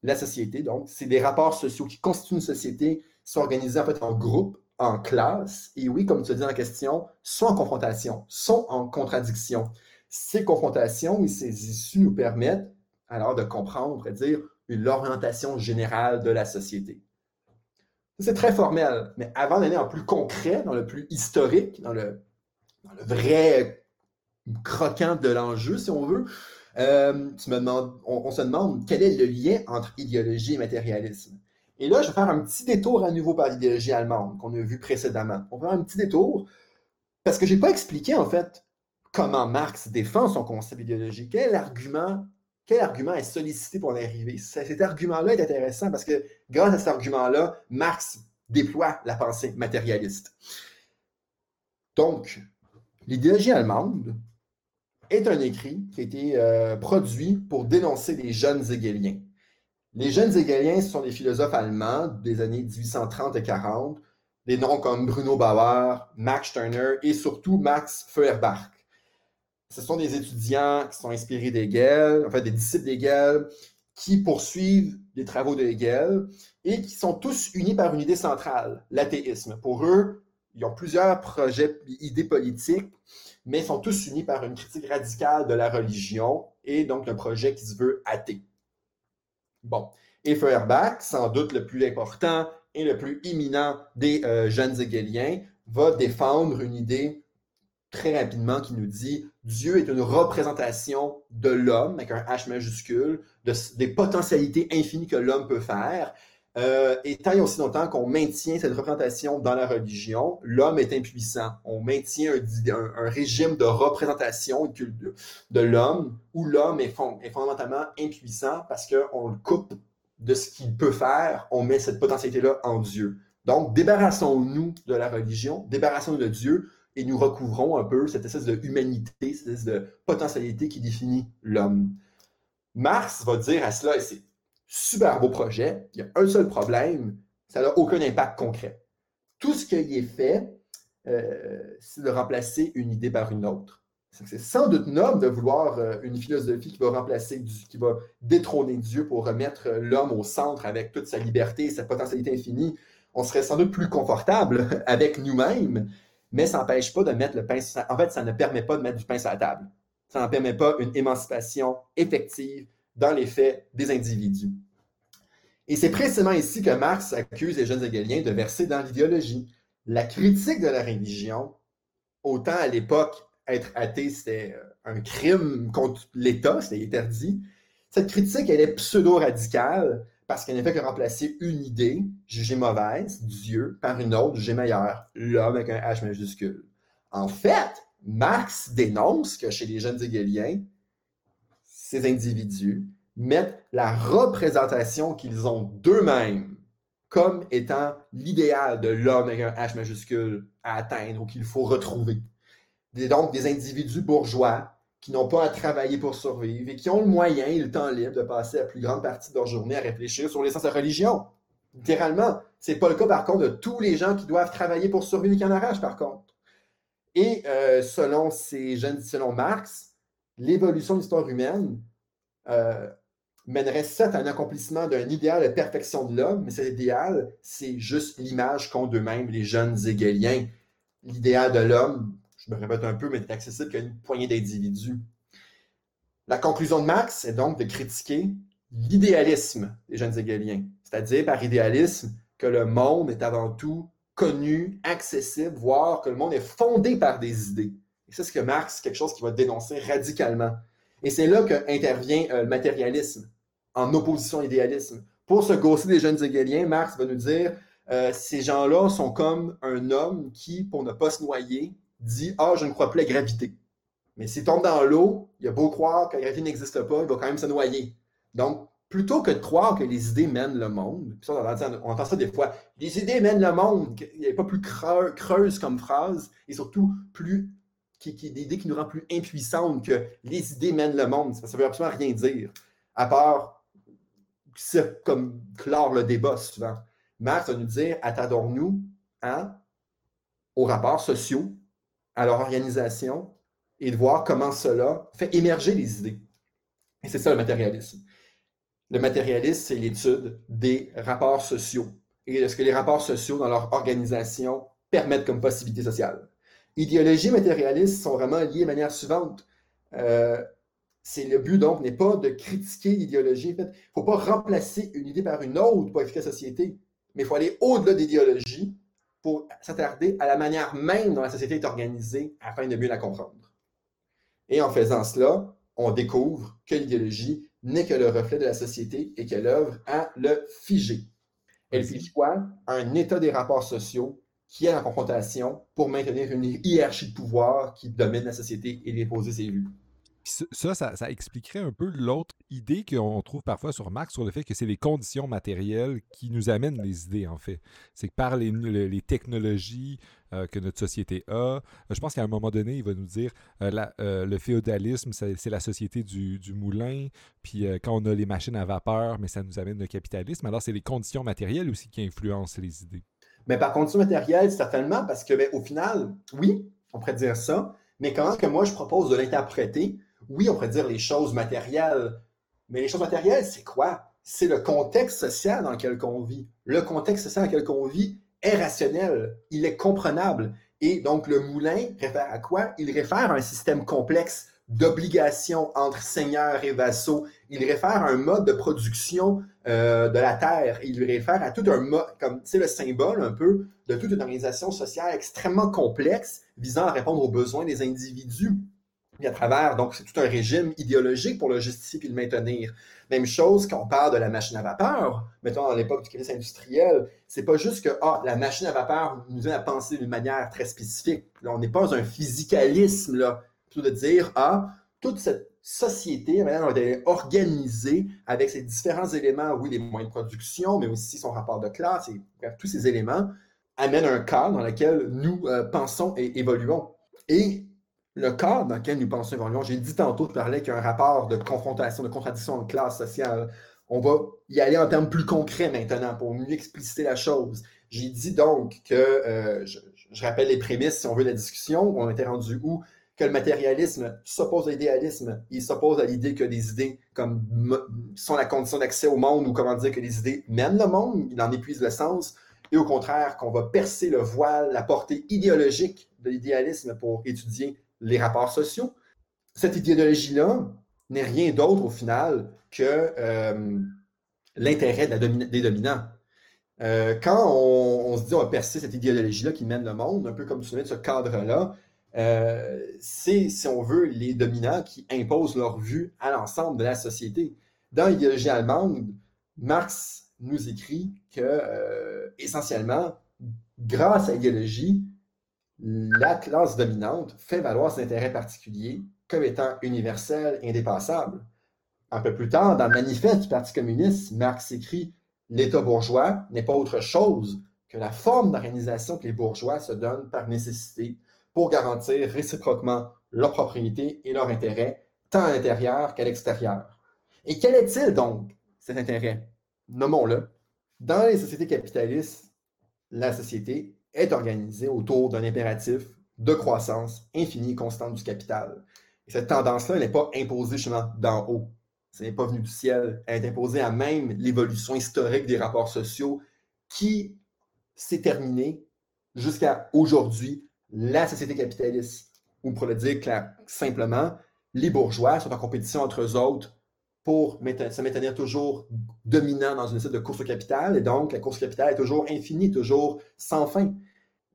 la société, donc, c'est des rapports sociaux qui constituent une société, sont organisés en fait en groupe, en classe, et oui, comme tu dit en question, sont en confrontation, sont en contradiction. Ces confrontations et ces issues nous permettent alors de comprendre, on pourrait dire, l'orientation générale de la société. C'est très formel, mais avant d'aller en plus concret, dans le plus historique, dans le vrai croquant de l'enjeu, si on veut, euh, on, se demande quel est le lien entre idéologie et matérialisme. Et là, je vais faire un petit détour à nouveau par l'idéologie allemande qu'on a vu précédemment. On va faire un petit détour parce que je n'ai pas expliqué en fait comment Marx défend son concept idéologique. Quel argument, quel argument est sollicité pour en arriver? Cet argument-là est intéressant parce que grâce à cet argument-là, Marx déploie la pensée matérialiste. Donc, l'idéologie allemande est un écrit qui a été euh, produit pour dénoncer les jeunes hegeliens. Les jeunes hegeliens, ce sont des philosophes allemands des années 1830 et 40, des noms comme Bruno Bauer, Max Turner et surtout Max Feuerbach. Ce sont des étudiants qui sont inspirés d'Hegel, des disciples d'Hegel, qui poursuivent les travaux de Hegel et qui sont tous unis par une idée centrale, l'athéisme. Pour eux, ils ont plusieurs projets, idées politiques, mais sont tous unis par une critique radicale de la religion et donc un projet qui se veut athée. Bon. Et Feuerbach, sans doute le plus important et le plus imminent des euh, jeunes hegeliens, va défendre une idée très rapidement qui nous dit Dieu est une représentation de l'homme, avec un H majuscule, des potentialités infinies que l'homme peut faire. Euh, et tant et aussi longtemps qu'on maintient cette représentation dans la religion, l'homme est impuissant. On maintient un, régime de représentation de, l'homme où l'homme est, est, fondamentalement impuissant parce qu'on le coupe de ce qu'il peut faire, on met cette potentialité-là en Dieu. Donc, débarrassons-nous de la religion, débarrassons-nous de Dieu, et nous recouvrons un peu cette espèce de humanité, cette espèce de potentialité qui définit l'homme. Marx va dire à cela, et c'est super beau projet, il y a un seul problème, ça n'a aucun impact concret. Tout ce qui est fait, euh, c'est de remplacer une idée par une autre. C'est sans doute noble de vouloir euh, une philosophie qui va remplacer, qui va détrôner Dieu pour remettre l'homme au centre avec toute sa liberté, sa potentialité infinie. On serait sans doute plus confortable avec nous-mêmes, mais ça n'empêche pas de mettre le pain En fait, ça ne permet pas de mettre du pain sur la table. Ça ne permet pas une émancipation effective dans les faits des individus. Et c'est précisément ici que Marx accuse les jeunes hegeliens de verser dans l'idéologie. La critique de la religion, autant à l'époque, être athée, c'était euh, un crime contre l'État, c'était interdit. Cette critique, elle est pseudo-radicale, parce qu'elle ne fait que remplacer une idée jugée mauvaise, Dieu, par une autre jugée meilleure, l'homme avec un H majuscule. En fait, Marx dénonce que chez les jeunes hegeliens, ces individus mettent la représentation qu'ils ont d'eux-mêmes comme étant l'idéal de l'homme avec un H majuscule à atteindre ou qu'il faut retrouver. donc des individus bourgeois qui n'ont pas à travailler pour survivre et qui ont le moyen et le temps libre de passer la plus grande partie de leur journée à réfléchir sur l'essence de la religion. Littéralement. C'est pas le cas, par contre, de tous les gens qui doivent travailler pour survivre et qui en arrachent, par contre. Et euh, selon ces jeunes, selon Marx, l'évolution de l'histoire humaine euh, mènerait certes à un accomplissement d'un idéal de perfection de l'homme, mais cet idéal, c'est juste l'image qu'ont d'eux-mêmes les jeunes hegeliens. L'idéal de l'homme, je me répète un peu, mais n'est accessible qu'à une poignée d'individus. La conclusion de Marx est donc de critiquer l'idéalisme des jeunes hegeliens, c'est-à-dire par idéalisme que le monde est avant tout connu, accessible, voire que le monde est fondé par des idées. Et c'est que Marx, quelque chose qui va dénoncer radicalement. Et c'est là qu'intervient euh, le matérialisme, en opposition à l'idéalisme. Pour se gausser des jeunes hegeliens, Marx va nous dire euh, ces gens-là sont comme un homme qui, pour ne pas se noyer, dit Ah, je ne crois plus à la gravité. Mais s'il tombe dans l'eau, il a beau croire que la gravité n'existe pas, il va quand même se noyer. Donc, plutôt que de croire que les idées mènent le monde, ça, on, entend ça des fois, les idées mènent le monde, il n'y a pas plus creuse comme phrase, et surtout plus qui, qui, des idées qui nous rendent plus impuissantes que les idées mènent le monde. Ça ne veut absolument rien dire, à part comme clore le débat souvent. Marx va nous dire attendons-nous hein, aux rapports sociaux à leur organisation et de voir comment cela fait émerger les idées. Et c'est ça le matérialisme. Le matérialisme, c'est l'étude des rapports sociaux et de ce que les rapports sociaux dans leur organisation permettent comme possibilité sociale. Idéologie et matérialisme sont vraiment liés de manière suivante. Euh, c'est le but donc n'est pas de critiquer l'idéologie. Il ne faut pas remplacer une idée par une autre pour expliquer la société, mais il faut aller au-delà d'idéologie pour s'attarder à la manière même dont la société est organisée afin de mieux la comprendre. Et en faisant cela, on découvre que l'idéologie n'est que le reflet de la société et qu'elle œuvre à le figer. Elle fige quoi? Un état des rapports sociaux qui est en confrontation pour maintenir une hiérarchie de pouvoir qui domine la société et déposer ses vues ça, ça, expliquerait un peu l'autre idée qu'on trouve parfois sur Marx sur le fait que c'est les conditions matérielles qui nous amènent les idées, en fait. C'est que par les, technologies euh, que notre société a, euh, je pense qu'à un moment donné, il va nous dire euh, le féodalisme, c'est la société du moulin, puis quand on a les machines à vapeur, mais ça nous amène le capitalisme. Alors, c'est les conditions matérielles aussi qui influencent les idées. Mais par condition matérielle, certainement, parce que, ben, au final, oui, on pourrait dire ça, mais comment que moi je propose de l'interpréter? Oui, on pourrait dire les choses matérielles, mais les choses matérielles, c'est quoi? C'est le contexte social dans lequel on vit. Le contexte social dans lequel on vit est rationnel, il est comprenable. Et donc, le moulin réfère à quoi? Il réfère à un système complexe d'obligations entre seigneurs et vassaux. Il réfère à un mode de production euh, de la terre. Il réfère à tout un mode, comme c'est le symbole un peu de toute une organisation sociale extrêmement complexe visant à répondre aux besoins des individus. Et à travers, donc, c'est tout un régime idéologique pour le justifier et le maintenir. Même chose quand on parle de la machine à vapeur, mettons dans l'époque du crise industriel, c'est pas juste que ah, la machine à vapeur nous aide à penser d'une manière très spécifique. On n'est pas un physicalisme, de dire ah, toute cette société maintenant, est organisée avec ses différents éléments, oui, les moyens de production, mais aussi son rapport de classe, et bref, tous ces éléments amènent un cadre dans lequel nous euh, pensons et évoluons. Et le cadre dans lequel nous pensons évoluons, j'ai dit tantôt, je parlais qu'il y a un rapport de confrontation, de contradiction de classe sociale. On va y aller en termes plus concrets maintenant pour mieux expliciter la chose. J'ai dit donc que, euh, je, rappelle les prémices, si on veut, la discussion, on était rendu où? Que le matérialisme s'oppose à l'idéalisme. Il s'oppose à l'idée que les idées comme sont la condition d'accès au monde ou comment dire que les idées mènent le monde, il en épuise le sens. Et au contraire, qu'on va percer le voile, la portée idéologique de l'idéalisme pour étudier les rapports sociaux. Cette idéologie-là n'est rien d'autre au final que euh, l'intérêt des dominants. Euh, quand on, se dit on va percer cette idéologie-là qui mène le monde, un peu comme tu de ce cadre-là, euh, c'est, si on veut, les dominants qui imposent leur vue à l'ensemble de la société. Dans l'idéologie allemande, Marx nous écrit que, essentiellement, grâce à l'idéologie, la classe dominante fait valoir ses intérêts particuliers comme étant universels indépassables. Un peu plus tard, dans le manifeste du Parti communiste, Marx écrit L'État bourgeois n'est pas autre chose que la forme d'organisation que les bourgeois se donnent par nécessité pour garantir réciproquement leur propriété et leur intérêt, tant à l'intérieur qu'à l'extérieur. Et quel est-il donc, cet intérêt? Nommons-le. Dans les sociétés capitalistes, la société est organisée autour d'un impératif de croissance infinie et constante du capital. Et cette tendance-là n'est pas imposée justement d'en haut. Ce n'est pas venu du ciel. Elle est imposée à même l'évolution historique des rapports sociaux qui s'est terminée jusqu'à aujourd'hui, la société capitaliste. Ou pour le dire simplement, les bourgeois sont en compétition entre eux autres pour se maintenir toujours dominant dans une sorte de course au capital. Et donc, la course au capital est toujours infinie, toujours sans fin.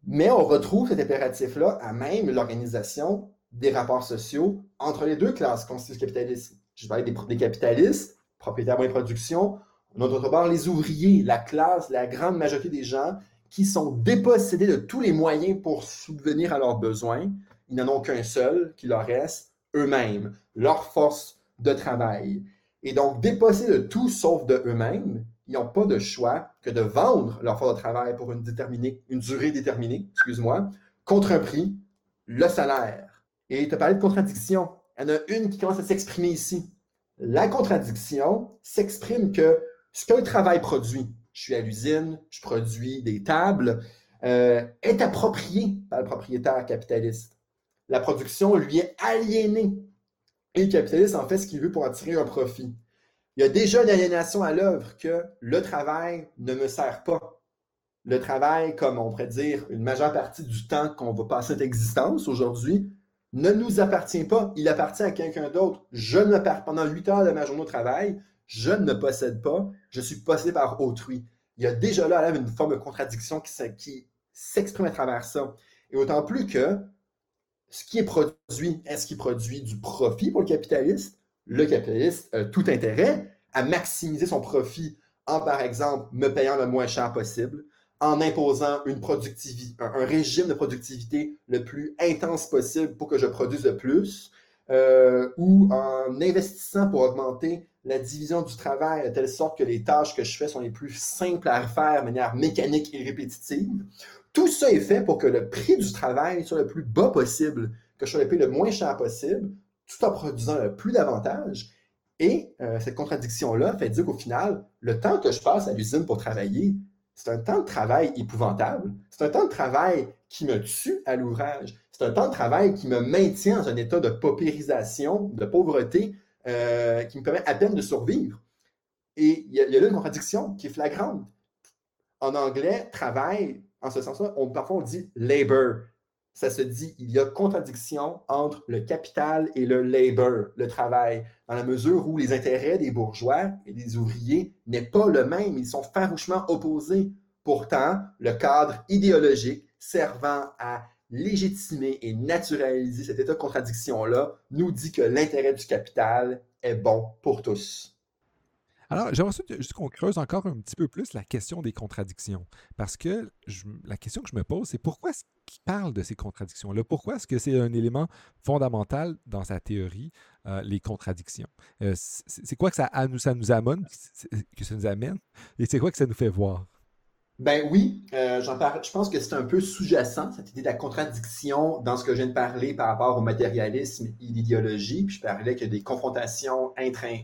Mais on retrouve cet impératif-là à même l'organisation des rapports sociaux entre les deux classes constituées capitalistes. Je parlais des, capitalistes, propriétaires de production, d'autre part les ouvriers, la classe, la grande majorité des gens qui sont dépossédés de tous les moyens pour subvenir à leurs besoins. Ils n'en ont qu'un seul qui leur reste, eux-mêmes, leur force de travail. Et donc, dépossédés de tout sauf de eux-mêmes, ils n'ont pas de choix que de vendre leur force de travail pour une, durée déterminée, excuse-moi, contre un prix, le salaire. Et tu as parlé de contradiction. Il y en a une qui commence à s'exprimer ici. La contradiction s'exprime que ce qu'un travail produit, je suis à l'usine, je produis des tables, euh, est approprié par le propriétaire capitaliste. La production lui est aliénée. Et le capitaliste en fait ce qu'il veut pour en tirer un profit. Il y a déjà une aliénation à l'œuvre que le travail ne me sert pas. Le travail, comme on pourrait dire, une majeure partie du temps qu'on va passer d'existence aujourd'hui, ne nous appartient pas. Il appartient à quelqu'un d'autre. Je ne perds pendant huit heures de ma journée au travail, je ne possède pas, je suis possédé par autrui. Il y a déjà là une forme de contradiction qui, s'exprime à travers ça. Et autant plus que ce qui est produit, est-ce qu'il produit du profit pour le capitaliste? Le capitaliste a tout intérêt à maximiser son profit en, par exemple, me payant le moins cher possible, en imposant un, régime de productivité le plus intense possible pour que je produise le plus, euh, ou en investissant pour augmenter la division du travail de telle sorte que les tâches que je fais sont les plus simples à faire de manière mécanique et répétitive. Tout ça est fait pour que le prix du travail soit le plus bas possible, que je sois payé le moins cher possible, tout en produisant le plus d'avantages. Et euh, cette contradiction-là fait dire qu'au final, le temps que je passe à l'usine pour travailler, c'est un temps de travail épouvantable. C'est un temps de travail qui me tue à l'ouvrage. C'est un temps de travail qui me maintient dans un état de paupérisation, de pauvreté, euh, qui me permet à peine de survivre. Et il y, a, là une contradiction qui est flagrante. En anglais, travail, en ce sens-là, on, parfois on dit labor. Ça se dit, il y a contradiction entre le capital et le labor, le travail, dans la mesure où les intérêts des bourgeois et des ouvriers n'est pas le même. Ils sont farouchement opposés. Pourtant, le cadre idéologique servant à légitimer et naturaliser cet état de contradiction-là nous dit que l'intérêt du capital est bon pour tous. Alors, j'aimerais juste qu'on creuse encore un petit peu plus la question des contradictions. Parce que la question que je me pose, c'est pourquoi est-ce qu'il parle de ces contradictions-là? Pourquoi est-ce que c'est un élément fondamental dans sa théorie, euh, les contradictions? Euh, c'est quoi que ça, nous, que ça nous amène? Et c'est quoi que ça nous fait voir? Ben oui, euh, je pense que c'est un peu sous-jacent, cette idée de la contradiction dans ce que je viens de parler par rapport au matérialisme et l'idéologie. Puis je parlais que des confrontations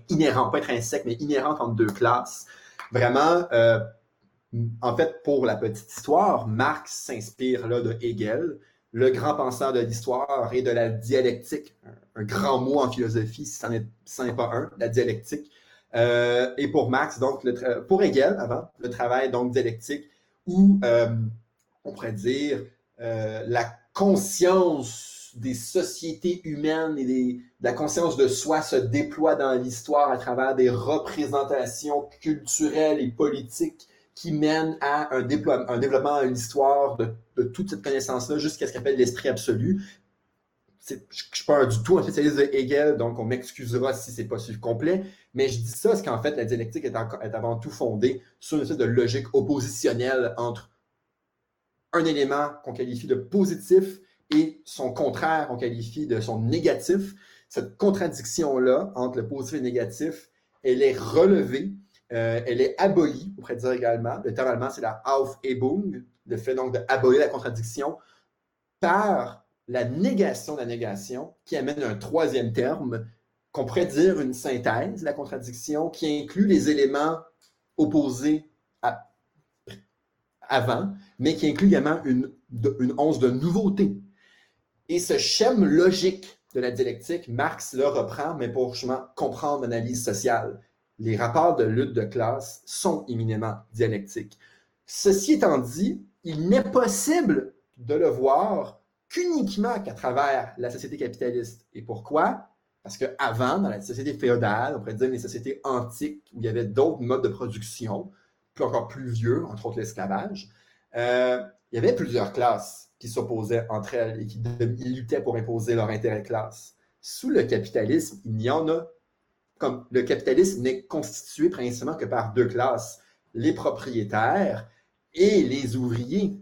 inhérentes, pas intrinsèques, mais inhérentes entre deux classes. Vraiment, euh, en fait, pour la petite histoire, Marx s'inspire là de Hegel, le grand penseur de l'histoire et de la dialectique, un, grand mot en philosophie, si ça n'en est pas un, la dialectique. Euh, et pour Marx, donc, pour Hegel, avant, le travail donc dialectique, où euh, on pourrait dire euh, la conscience des sociétés humaines et des, la conscience de soi se déploie dans l'histoire à travers des représentations culturelles et politiques qui mènent à un, un développement de l'histoire de, de, toute cette connaissance-là jusqu'à ce qu'on appelle l'esprit absolu. Je ne suis pas du tout un spécialiste de Hegel, donc on m'excusera si c'est pas suivi complet, mais je dis ça parce qu'en fait, la dialectique est, avant tout fondée sur une espèce de logique oppositionnelle entre un élément qu'on qualifie de positif et son contraire qu'on qualifie de son négatif. Cette contradiction-là entre le positif et le négatif, elle est relevée, euh, elle est abolie, on pourrait dire également. Le terme allemand, c'est la Aufhebung, le fait donc d'abolir la contradiction par la négation de la négation, qui amène un troisième terme, qu'on pourrait dire une synthèse, la contradiction, qui inclut les éléments opposés avant, mais qui inclut également une, une once de nouveauté. Et ce schème logique de la dialectique, Marx le reprend, mais pour justement comprendre l'analyse sociale. Les rapports de lutte de classe sont éminemment dialectiques. Ceci étant dit, il n'est possible de le voir qu'uniquement qu'à travers la société capitaliste. Et pourquoi? Parce qu'avant, dans la société féodale, on pourrait dire les sociétés antiques, où il y avait d'autres modes de production, plus encore plus vieux, entre autres l'esclavage, euh, il y avait plusieurs classes qui s'opposaient entre elles et qui luttaient pour imposer leur intérêt de classe. Sous le capitalisme, il y en a, comme le capitalisme n'est constitué principalement que par deux classes, les propriétaires et les ouvriers.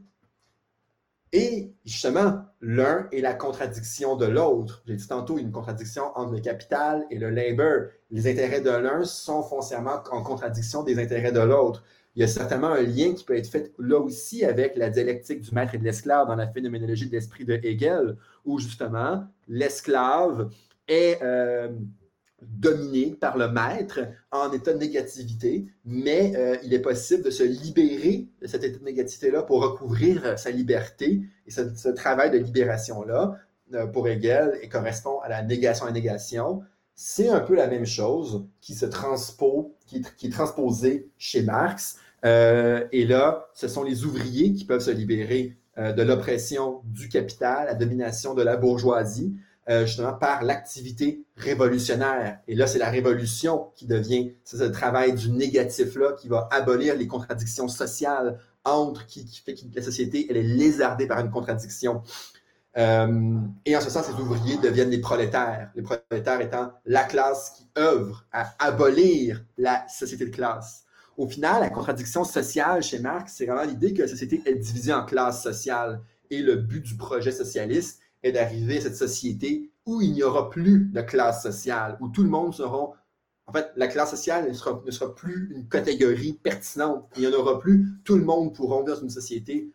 Et justement, l'un est la contradiction de l'autre. J'ai dit tantôt une contradiction entre le capital et le labor. Les intérêts de l'un sont foncièrement en contradiction des intérêts de l'autre. Il y a certainement un lien qui peut être fait là aussi avec la dialectique du maître et de l'esclave dans la phénoménologie de l'esprit de Hegel, où justement l'esclave est euh, dominé par le maître en état de négativité, mais euh, il est possible de se libérer de cet état de négativité-là pour recouvrir euh, sa liberté. Et ce, travail de libération-là, euh, pour Hegel, et correspond à la négation à négation. C'est un peu la même chose qui se transpose, qui, qui est transposée chez Marx. et là, ce sont les ouvriers qui peuvent se libérer de l'oppression du capital, la domination de la bourgeoisie. Euh, justement par l'activité révolutionnaire. Et là, c'est la révolution qui devient, c'est ce travail du négatif-là qui va abolir les contradictions sociales entre, qui, fait que la société, elle est lézardée par une contradiction. Euh, et en ce sens, les ouvriers deviennent des prolétaires. Les prolétaires étant la classe qui œuvre à abolir la société de classe. Au final, la contradiction sociale chez Marx, c'est vraiment l'idée que la société est divisée en classes sociales. Et le but du projet socialiste, est d'arriver à cette société où il n'y aura plus de classe sociale, où tout le monde sera... En fait, la classe sociale ne sera, ne sera plus une catégorie pertinente. Il n'y en aura plus. Tout le monde pourra vivre dans une société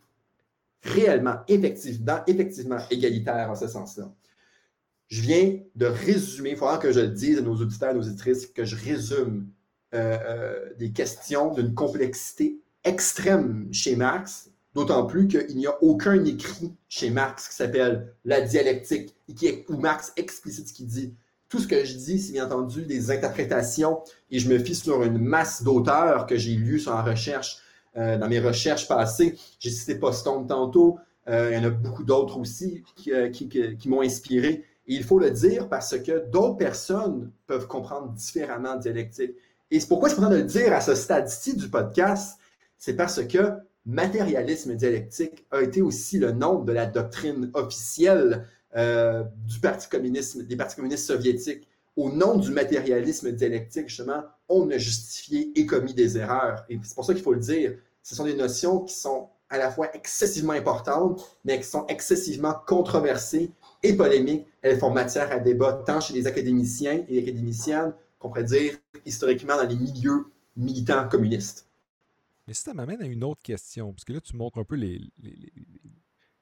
réellement, effectivement, effectivement égalitaire en ce sens-là. Je viens de résumer, il faudra que je le dise à nos auditeurs et nos auditrices, que je résume euh, euh, des questions d'une complexité extrême chez Marx, d'autant plus qu'il n'y a aucun écrit chez Marx qui s'appelle La dialectique, où Marx explicite ce qu'il dit. Tout ce que je dis, c'est bien entendu des interprétations, et je me fie sur une masse d'auteurs que j'ai lus la recherche, euh, dans mes recherches passées. J'ai cité Postone tantôt, euh, il y en a beaucoup d'autres aussi qui, euh, qui, m'ont inspiré. Et il faut le dire parce que d'autres personnes peuvent comprendre différemment dialectique. Et c'est pourquoi je suis content de le dire à ce stade-ci du podcast, c'est parce que matérialisme dialectique a été aussi le nom de la doctrine officielle euh, du Parti communiste, des partis communistes soviétiques. Au nom du matérialisme dialectique, justement, on a justifié et commis des erreurs. Et c'est pour ça qu'il faut le dire. Ce sont des notions qui sont à la fois excessivement importantes, mais qui sont excessivement controversées et polémiques. Elles font matière à débat tant chez les académiciens et les académiciennes qu'on pourrait dire historiquement dans les milieux militants communistes. Mais ça m'amène à une autre question, parce que là, tu montres un peu les,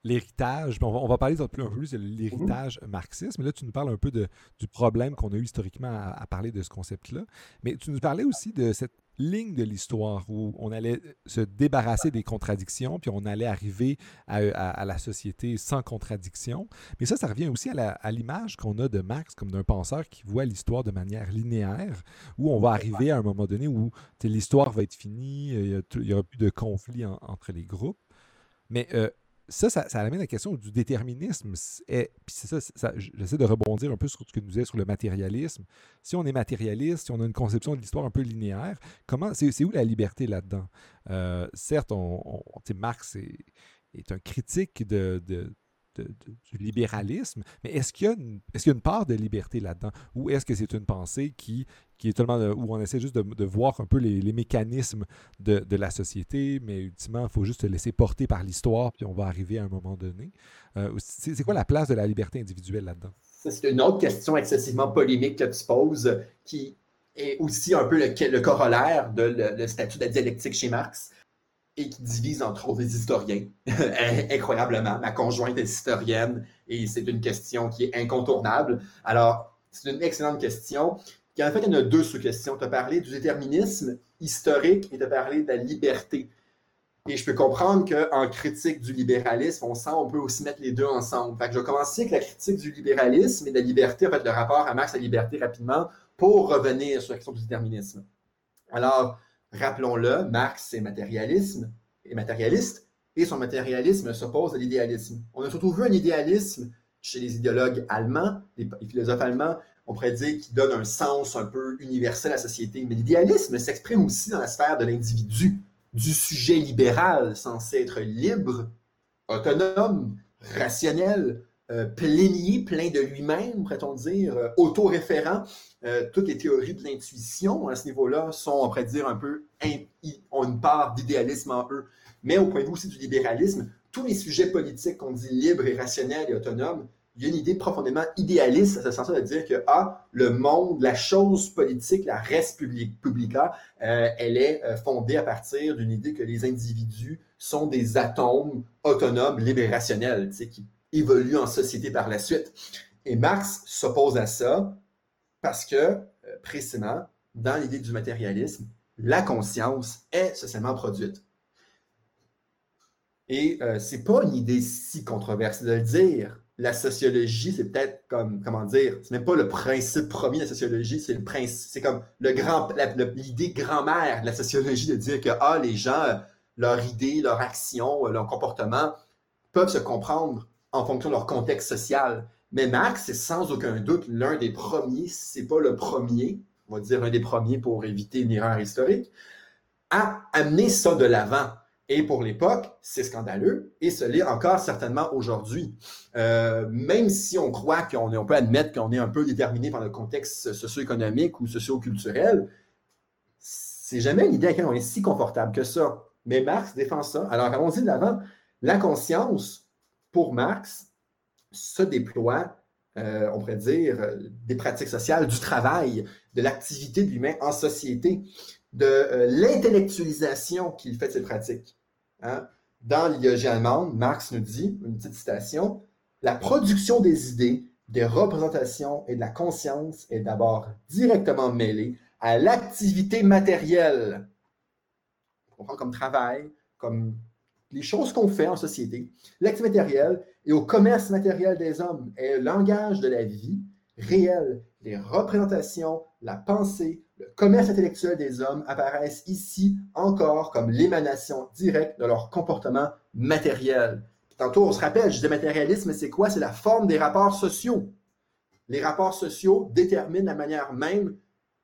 l'héritage, on va, parler un peu, plus de l'héritage marxiste, mais là, tu nous parles un peu de, du problème qu'on a eu historiquement à, parler de ce concept-là. Mais tu nous parlais aussi de cette ligne de l'histoire où on allait se débarrasser des contradictions, puis on allait arriver à, la société sans contradiction. Mais ça, ça revient aussi à l'image qu'on a de Marx comme d'un penseur qui voit l'histoire de manière linéaire, où on va arriver à un moment donné où l'histoire va être finie, il n'y aura plus de conflit entre les groupes. Mais euh, ça, ça, amène la question du déterminisme. Et, puis c'est ça, j'essaie de rebondir un peu sur ce que nous disait sur le matérialisme. Si on est matérialiste, si on a une conception de l'histoire un peu linéaire, comment c'est, où la liberté là-dedans? Euh, certes, on, Marx est, est, un critique de, du libéralisme, mais est-ce qu'il y, a une, part de liberté là-dedans? Ou est-ce que c'est une pensée qui, qui est tellement. où on essaie juste de, voir un peu les, mécanismes de, la société, mais ultimement, il faut juste se laisser porter par l'histoire, puis on va arriver à un moment donné. Euh, c'est, quoi la place de la liberté individuelle là-dedans? C'est une autre question excessivement polémique que tu poses, qui est aussi un peu le, corollaire de le, statut de la dialectique chez Marx et qui divise entre autres les historiens. Incroyablement, ma conjointe est historienne et c'est une question qui est incontournable. Alors, c'est une excellente question. en fait, il y en a deux sous-questions. Tu as parlé du déterminisme historique et tu as parlé de la liberté. Et je peux comprendre qu'en critique du libéralisme, on sent on peut aussi mettre les deux ensemble. Fait que je vais commencer avec la critique du libéralisme et de la liberté, en fait, le rapport à Marx et la liberté rapidement, pour revenir sur la question du déterminisme. Alors, Rappelons-le, Marx est matérialiste, et son matérialisme s'oppose à l'idéalisme. On a surtout vu un idéalisme chez les idéologues allemands, les, philosophes allemands, on pourrait dire qui donne un sens un peu universel à la société. Mais l'idéalisme s'exprime aussi dans la sphère de l'individu, du sujet libéral censé être libre, autonome, rationnel, euh, plénier, plein de lui-même, pourrait-on dire, euh, autoréférent. Euh, toutes les théories de l'intuition à ce niveau-là sont, on pourrait dire, un peu, ont une part d'idéalisme en eux. Mais au point de vue aussi du libéralisme, tous les sujets politiques qu'on dit libres et rationnels et autonomes, il y a une idée profondément idéaliste à ce sens de dire que ah, le monde, la chose politique, la res publica, elle est fondée à partir d'une idée que les individus sont des atomes autonomes, libres et rationnels, qui évolue en société par la suite. Et Marx s'oppose à ça parce que, euh, précisément, dans l'idée du matérialisme, la conscience est socialement produite. Et euh, c'est pas une idée si controversée de le dire. La sociologie, c'est peut-être comme, comment dire, c'est même pas le principe premier de la sociologie, c'est le principe, c'est comme le grand, l'idée grand-mère de la sociologie de dire que, ah, les gens, leur idée, leur action, leur comportement peuvent se comprendre en fonction de leur contexte social. Mais Marx c'est sans aucun doute l'un des premiers, si ce n'est pas le premier, on va dire un des premiers pour éviter une erreur historique, à amener ça de l'avant. Et pour l'époque, c'est scandaleux et ce l'est encore certainement aujourd'hui. Euh, même si on croit qu'on on peut admettre qu'on est un peu déterminé par le contexte socio-économique ou socio-culturel, c'est jamais une idée à laquelle on est si confortable que ça. Mais Marx défend ça. Alors, allons-y de l'avant. La conscience, pour Marx, se déploie, euh, on pourrait dire, des pratiques sociales, du travail, de l'activité de l'humain en société, de euh, l'intellectualisation qu'il fait de ces pratiques. Hein. Dans l'idéologie allemande, Marx nous dit, une petite citation, la production des idées, des représentations et de la conscience est d'abord directement mêlée à l'activité matérielle. comprendre comme travail, comme les choses qu'on fait en société, l'acte matériel et au commerce matériel des hommes est le langage de la vie réelle. Les représentations, la pensée, le commerce intellectuel des hommes apparaissent ici encore comme l'émanation directe de leur comportement matériel. Tantôt, on se rappelle, je disais matérialisme, c'est quoi? C'est la forme des rapports sociaux. Les rapports sociaux déterminent la manière même,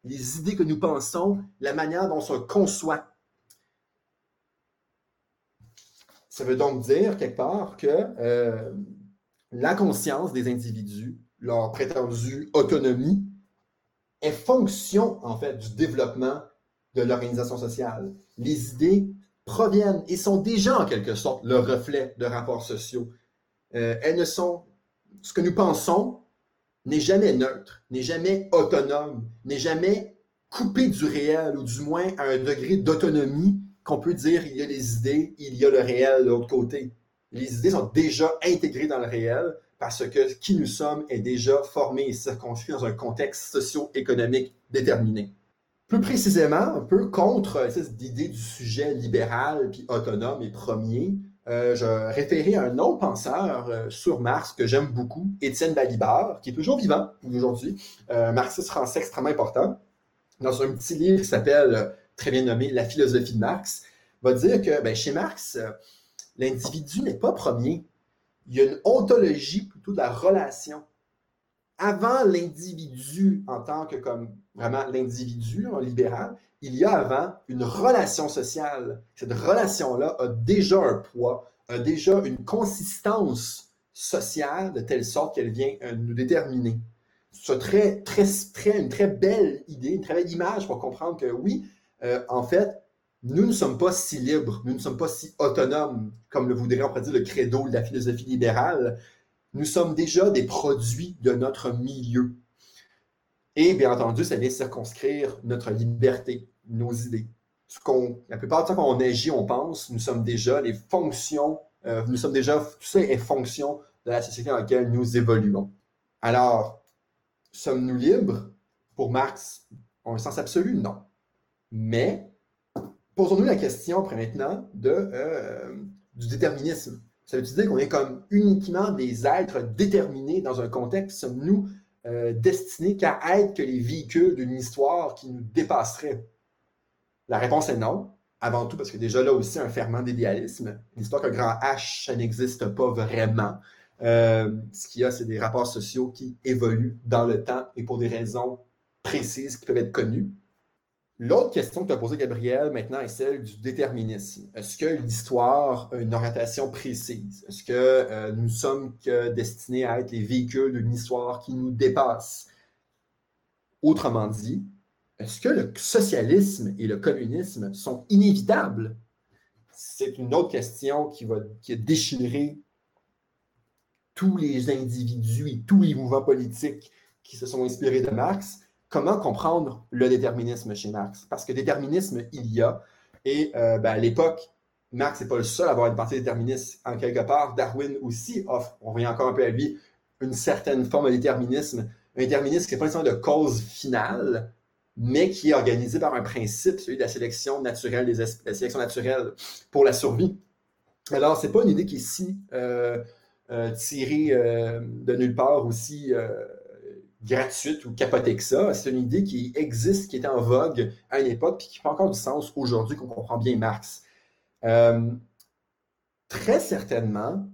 les idées que nous pensons, la manière dont on se conçoit. Ça veut donc dire, quelque part, que euh, la conscience des individus, leur prétendue autonomie, est fonction, en fait, du développement de l'organisation sociale. Les idées proviennent et sont déjà, en quelque sorte, le reflet de rapports sociaux. Euh, elles ne sont... Ce que nous pensons n'est jamais neutre, n'est jamais autonome, n'est jamais coupé du réel, ou du moins à un degré d'autonomie qu'on peut dire il y a les idées, il y a le réel de l'autre côté. Les idées sont déjà intégrées dans le réel parce que qui nous sommes est déjà formé et circonscrit dans un contexte socio-économique déterminé. Plus précisément, un peu contre l'idée du sujet libéral puis autonome et premier, euh, je référais à un autre penseur euh, sur Marx que j'aime beaucoup, Étienne Balibar, qui est toujours vivant aujourd'hui, euh, marxiste français extrêmement important, dans un petit livre qui s'appelle très bien nommé La philosophie de Marx, va dire que ben, chez Marx, euh, l'individu n'est pas premier. Il y a une ontologie plutôt de la relation. Avant l'individu en tant que comme vraiment l'individu en libéral, il y a avant une relation sociale. Cette relation-là a déjà un poids, a déjà une consistance sociale de telle sorte qu'elle vient euh, nous déterminer. C'est très, une très belle idée, une très belle image pour comprendre que oui, euh, en fait, nous ne sommes pas si libres, nous ne sommes pas si autonomes, comme le voudrait, on pourrait dire, le credo de la philosophie libérale. Nous sommes déjà des produits de notre milieu. Et bien entendu, ça vient circonscrire notre liberté, nos idées. Ce la plupart du temps, quand on agit, on pense, nous sommes déjà les fonctions, euh, nous sommes déjà, tout ça est fonction de la société dans laquelle nous évoluons. Alors, sommes-nous libres? Pour Marx, en un sens absolu, non. Mais posons-nous la question maintenant de, euh, du déterminisme. Ça veut dire qu'on est comme uniquement des êtres déterminés dans un contexte, sommes-nous euh, destinés qu'à être que les véhicules d'une histoire qui nous dépasserait? La réponse est non, avant tout parce que déjà là aussi un ferment d'idéalisme. L'histoire qu'un grand H, ça n'existe pas vraiment. Euh, ce qu'il y a, c'est des rapports sociaux qui évoluent dans le temps et pour des raisons précises qui peuvent être connues. L'autre question que tu as posée, Gabriel, maintenant, est celle du déterminisme. Est-ce que l'histoire a une orientation précise? Est-ce que euh, nous sommes que destinés à être les véhicules d'une histoire qui nous dépasse? Autrement dit, est-ce que le socialisme et le communisme sont inévitables? C'est une autre question qui va qui a déchiré tous les individus et tous les mouvements politiques qui se sont inspirés de Marx comment comprendre le déterminisme chez Marx? Parce que déterminisme, il y a. Et euh, ben, à l'époque, Marx n'est pas le seul à avoir une pensée déterministe. En quelque part, Darwin aussi offre, on revient encore un peu à lui, une certaine forme de déterminisme. Un déterminisme qui n'est pas nécessairement de cause finale, mais qui est organisé par un principe, celui de la sélection naturelle, des la sélection naturelle pour la survie. Alors, ce n'est pas une idée qui est si euh, euh, tirée de nulle part, aussi gratuite ou capotée que ça. C'est une idée qui existe, qui était en vogue à une époque, puis qui fait encore du sens aujourd'hui qu'on comprend bien Marx. Euh, très certainement,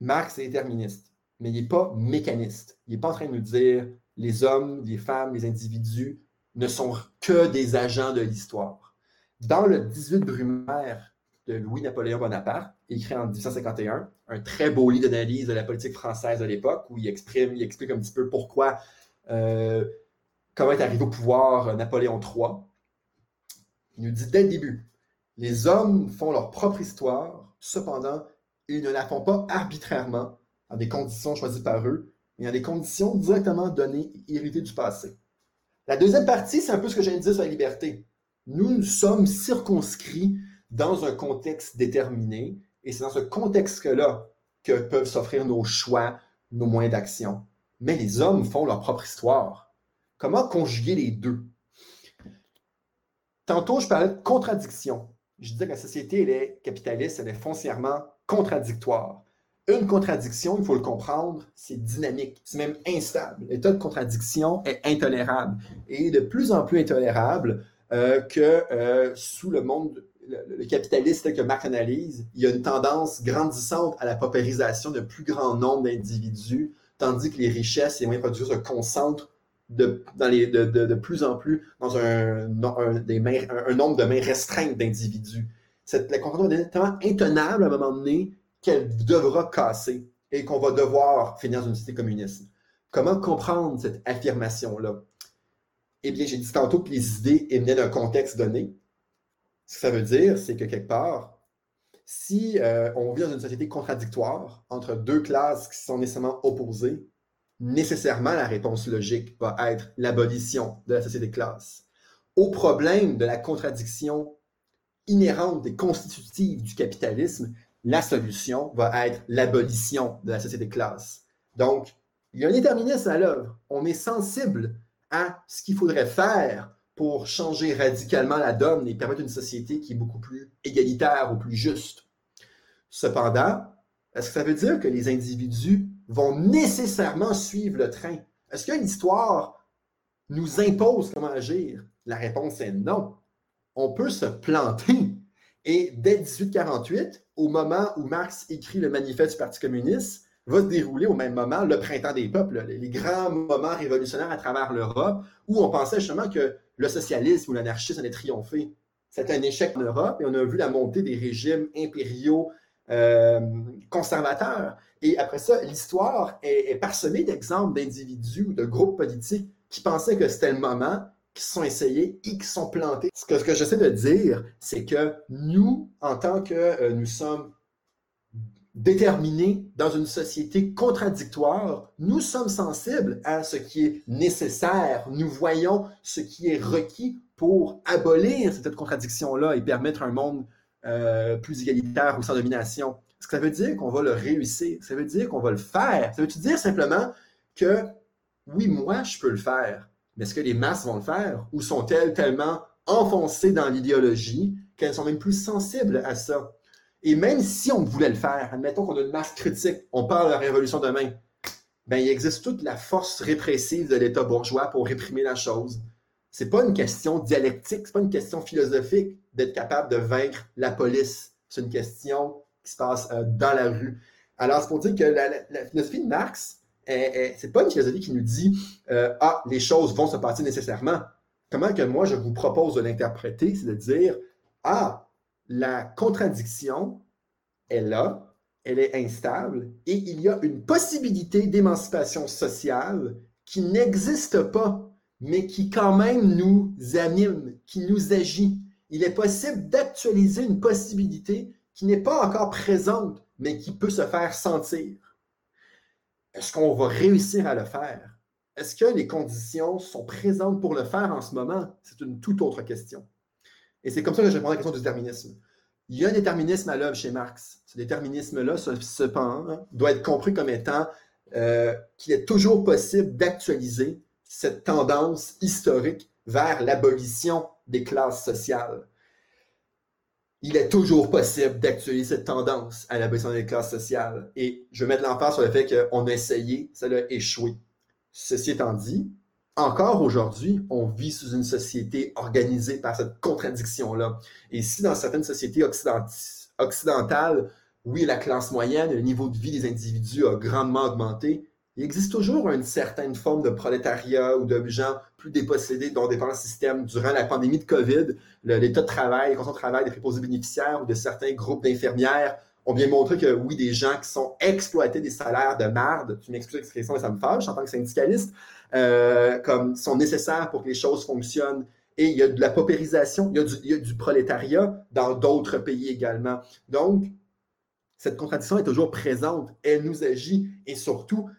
Marx est déterministe, mais il n'est pas mécaniste. Il n'est pas en train de nous dire les hommes, les femmes, les individus ne sont que des agents de l'histoire. Dans le 18 Brumaire de Louis-Napoléon Bonaparte, écrit en 1851, un très beau livre d'analyse de la politique française de l'époque, où il exprime, il explique un petit peu pourquoi, euh, comment est arrivé au pouvoir Napoléon III. Il nous dit dès le début, les hommes font leur propre histoire, cependant, ils ne la font pas arbitrairement, dans des conditions choisies par eux, mais dans des conditions directement données et héritées du passé. La deuxième partie, c'est un peu ce que j'ai dit sur la liberté. Nous, nous sommes circonscrits dans un contexte déterminé. Et c'est dans ce contexte-là que peuvent s'offrir nos choix, nos moyens d'action. Mais les hommes font leur propre histoire. Comment conjuguer les deux? Tantôt, je parlais de contradiction. je disais que la société elle est capitaliste, elle est foncièrement contradictoire. Une contradiction, il faut le comprendre, c'est dynamique, c'est même instable. L'état de contradiction est intolérable et de plus en plus intolérable euh, que euh, sous le monde, le, capitaliste que Marc analyse, il y a une tendance grandissante à la paupérisation de plus grand nombre d'individus, tandis que les richesses et les moyens de production se concentrent de, plus en plus dans un, nombre de mains restreintes d'individus. La contradiction est tellement intenable à un moment donné qu'elle devra casser et qu'on va devoir finir dans une société communiste. Comment comprendre cette affirmation-là? Eh bien, j'ai dit tantôt que les idées émenaient d'un contexte donné. Ce que ça veut dire, c'est que quelque part, si euh, on vit dans une société contradictoire entre deux classes qui sont nécessairement opposées, nécessairement la réponse logique va être l'abolition de la société de classe. Au problème de la contradiction inhérente et constitutive du capitalisme, la solution va être l'abolition de la société de classe. Donc, il y a un déterminisme à l'œuvre. On est sensible à ce qu'il faudrait faire pour changer radicalement la donne et permettre une société qui est beaucoup plus égalitaire ou plus juste. Cependant, est-ce que ça veut dire que les individus vont nécessairement suivre le train? Est-ce que l'histoire nous impose comment agir? La réponse est non. On peut se planter. Et dès 1848, au moment où Marx écrit le manifeste du Parti communiste, va se dérouler au même moment le printemps des peuples, les grands moments révolutionnaires à travers l'Europe, où on pensait justement que le socialisme ou l'anarchisme allait triompher. C'était un échec en Europe et on a vu la montée des régimes impériaux euh, conservateurs. Et après ça, l'histoire est, parsemée d'exemples d'individus ou de groupes politiques qui pensaient que c'était le moment, qui se sont essayés et qui sont plantés. Ce que, ce que j'essaie de dire, c'est que nous, en tant que euh, nous sommes déterminés dans une société contradictoire, nous sommes sensibles à ce qui est nécessaire. Nous voyons ce qui est requis pour abolir cette contradiction-là et permettre un monde euh, plus égalitaire ou sans domination. Est-ce que ça veut dire qu'on va le réussir? Ça veut dire qu'on va le faire? Ça veut dire simplement que, oui, moi, je peux le faire, mais est-ce que les masses vont le faire? Ou sont-elles tellement enfoncées dans l'idéologie qu'elles sont même plus sensibles à ça? Et même si on voulait le faire, admettons qu'on a une masse critique, on parle de la révolution demain, ben, il existe toute la force répressive de l'État bourgeois pour réprimer la chose. C'est pas une question dialectique, c'est pas une question philosophique d'être capable de vaincre la police. C'est une question qui se passe euh, dans la rue. Alors, c'est pour dire que la, philosophie de Marx, c'est pas une philosophie qui nous dit euh, Ah, les choses vont se passer nécessairement. Comment que moi, je vous propose de l'interpréter, c'est de dire Ah, la contradiction est là, elle est instable, et il y a une possibilité d'émancipation sociale qui n'existe pas, mais qui quand même nous anime, qui nous agit il est possible d'actualiser une possibilité qui n'est pas encore présente, mais qui peut se faire sentir. Est-ce qu'on va réussir à le faire? Est-ce que les conditions sont présentes pour le faire en ce moment? C'est une toute autre question. Et c'est comme ça que je réponds à la question du déterminisme. Il y a un déterminisme à l'œuvre chez Marx. Ce déterminisme-là, cependant, doit être compris comme étant euh, qu'il est toujours possible d'actualiser cette tendance historique vers l'abolition des classes sociales. Il est toujours possible d'actualiser cette tendance à l'abolition des classes sociales. Et je vais mettre l'emphase sur le fait qu'on a essayé, ça a échoué. Ceci étant dit, encore aujourd'hui, on vit sous une société organisée par cette contradiction-là. Et si dans certaines sociétés occidentales, oui, la classe moyenne, le niveau de vie des individus a grandement augmenté, il existe toujours une certaine forme de prolétariat ou de gens plus dépossédés dont dépend le système. Durant la pandémie de COVID, l'état de travail, les conditions de travail des préposés bénéficiaires ou de certains groupes d'infirmières ont bien montré que oui, des gens qui sont exploités des salaires de merde, tu m'excuses l'expression mais ça me fâche en tant que syndicaliste, euh, comme sont nécessaires pour que les choses fonctionnent. Et il y a de la paupérisation, il y a du, il y a du prolétariat dans d'autres pays également. Donc, cette contradiction est toujours présente, elle nous agit et surtout,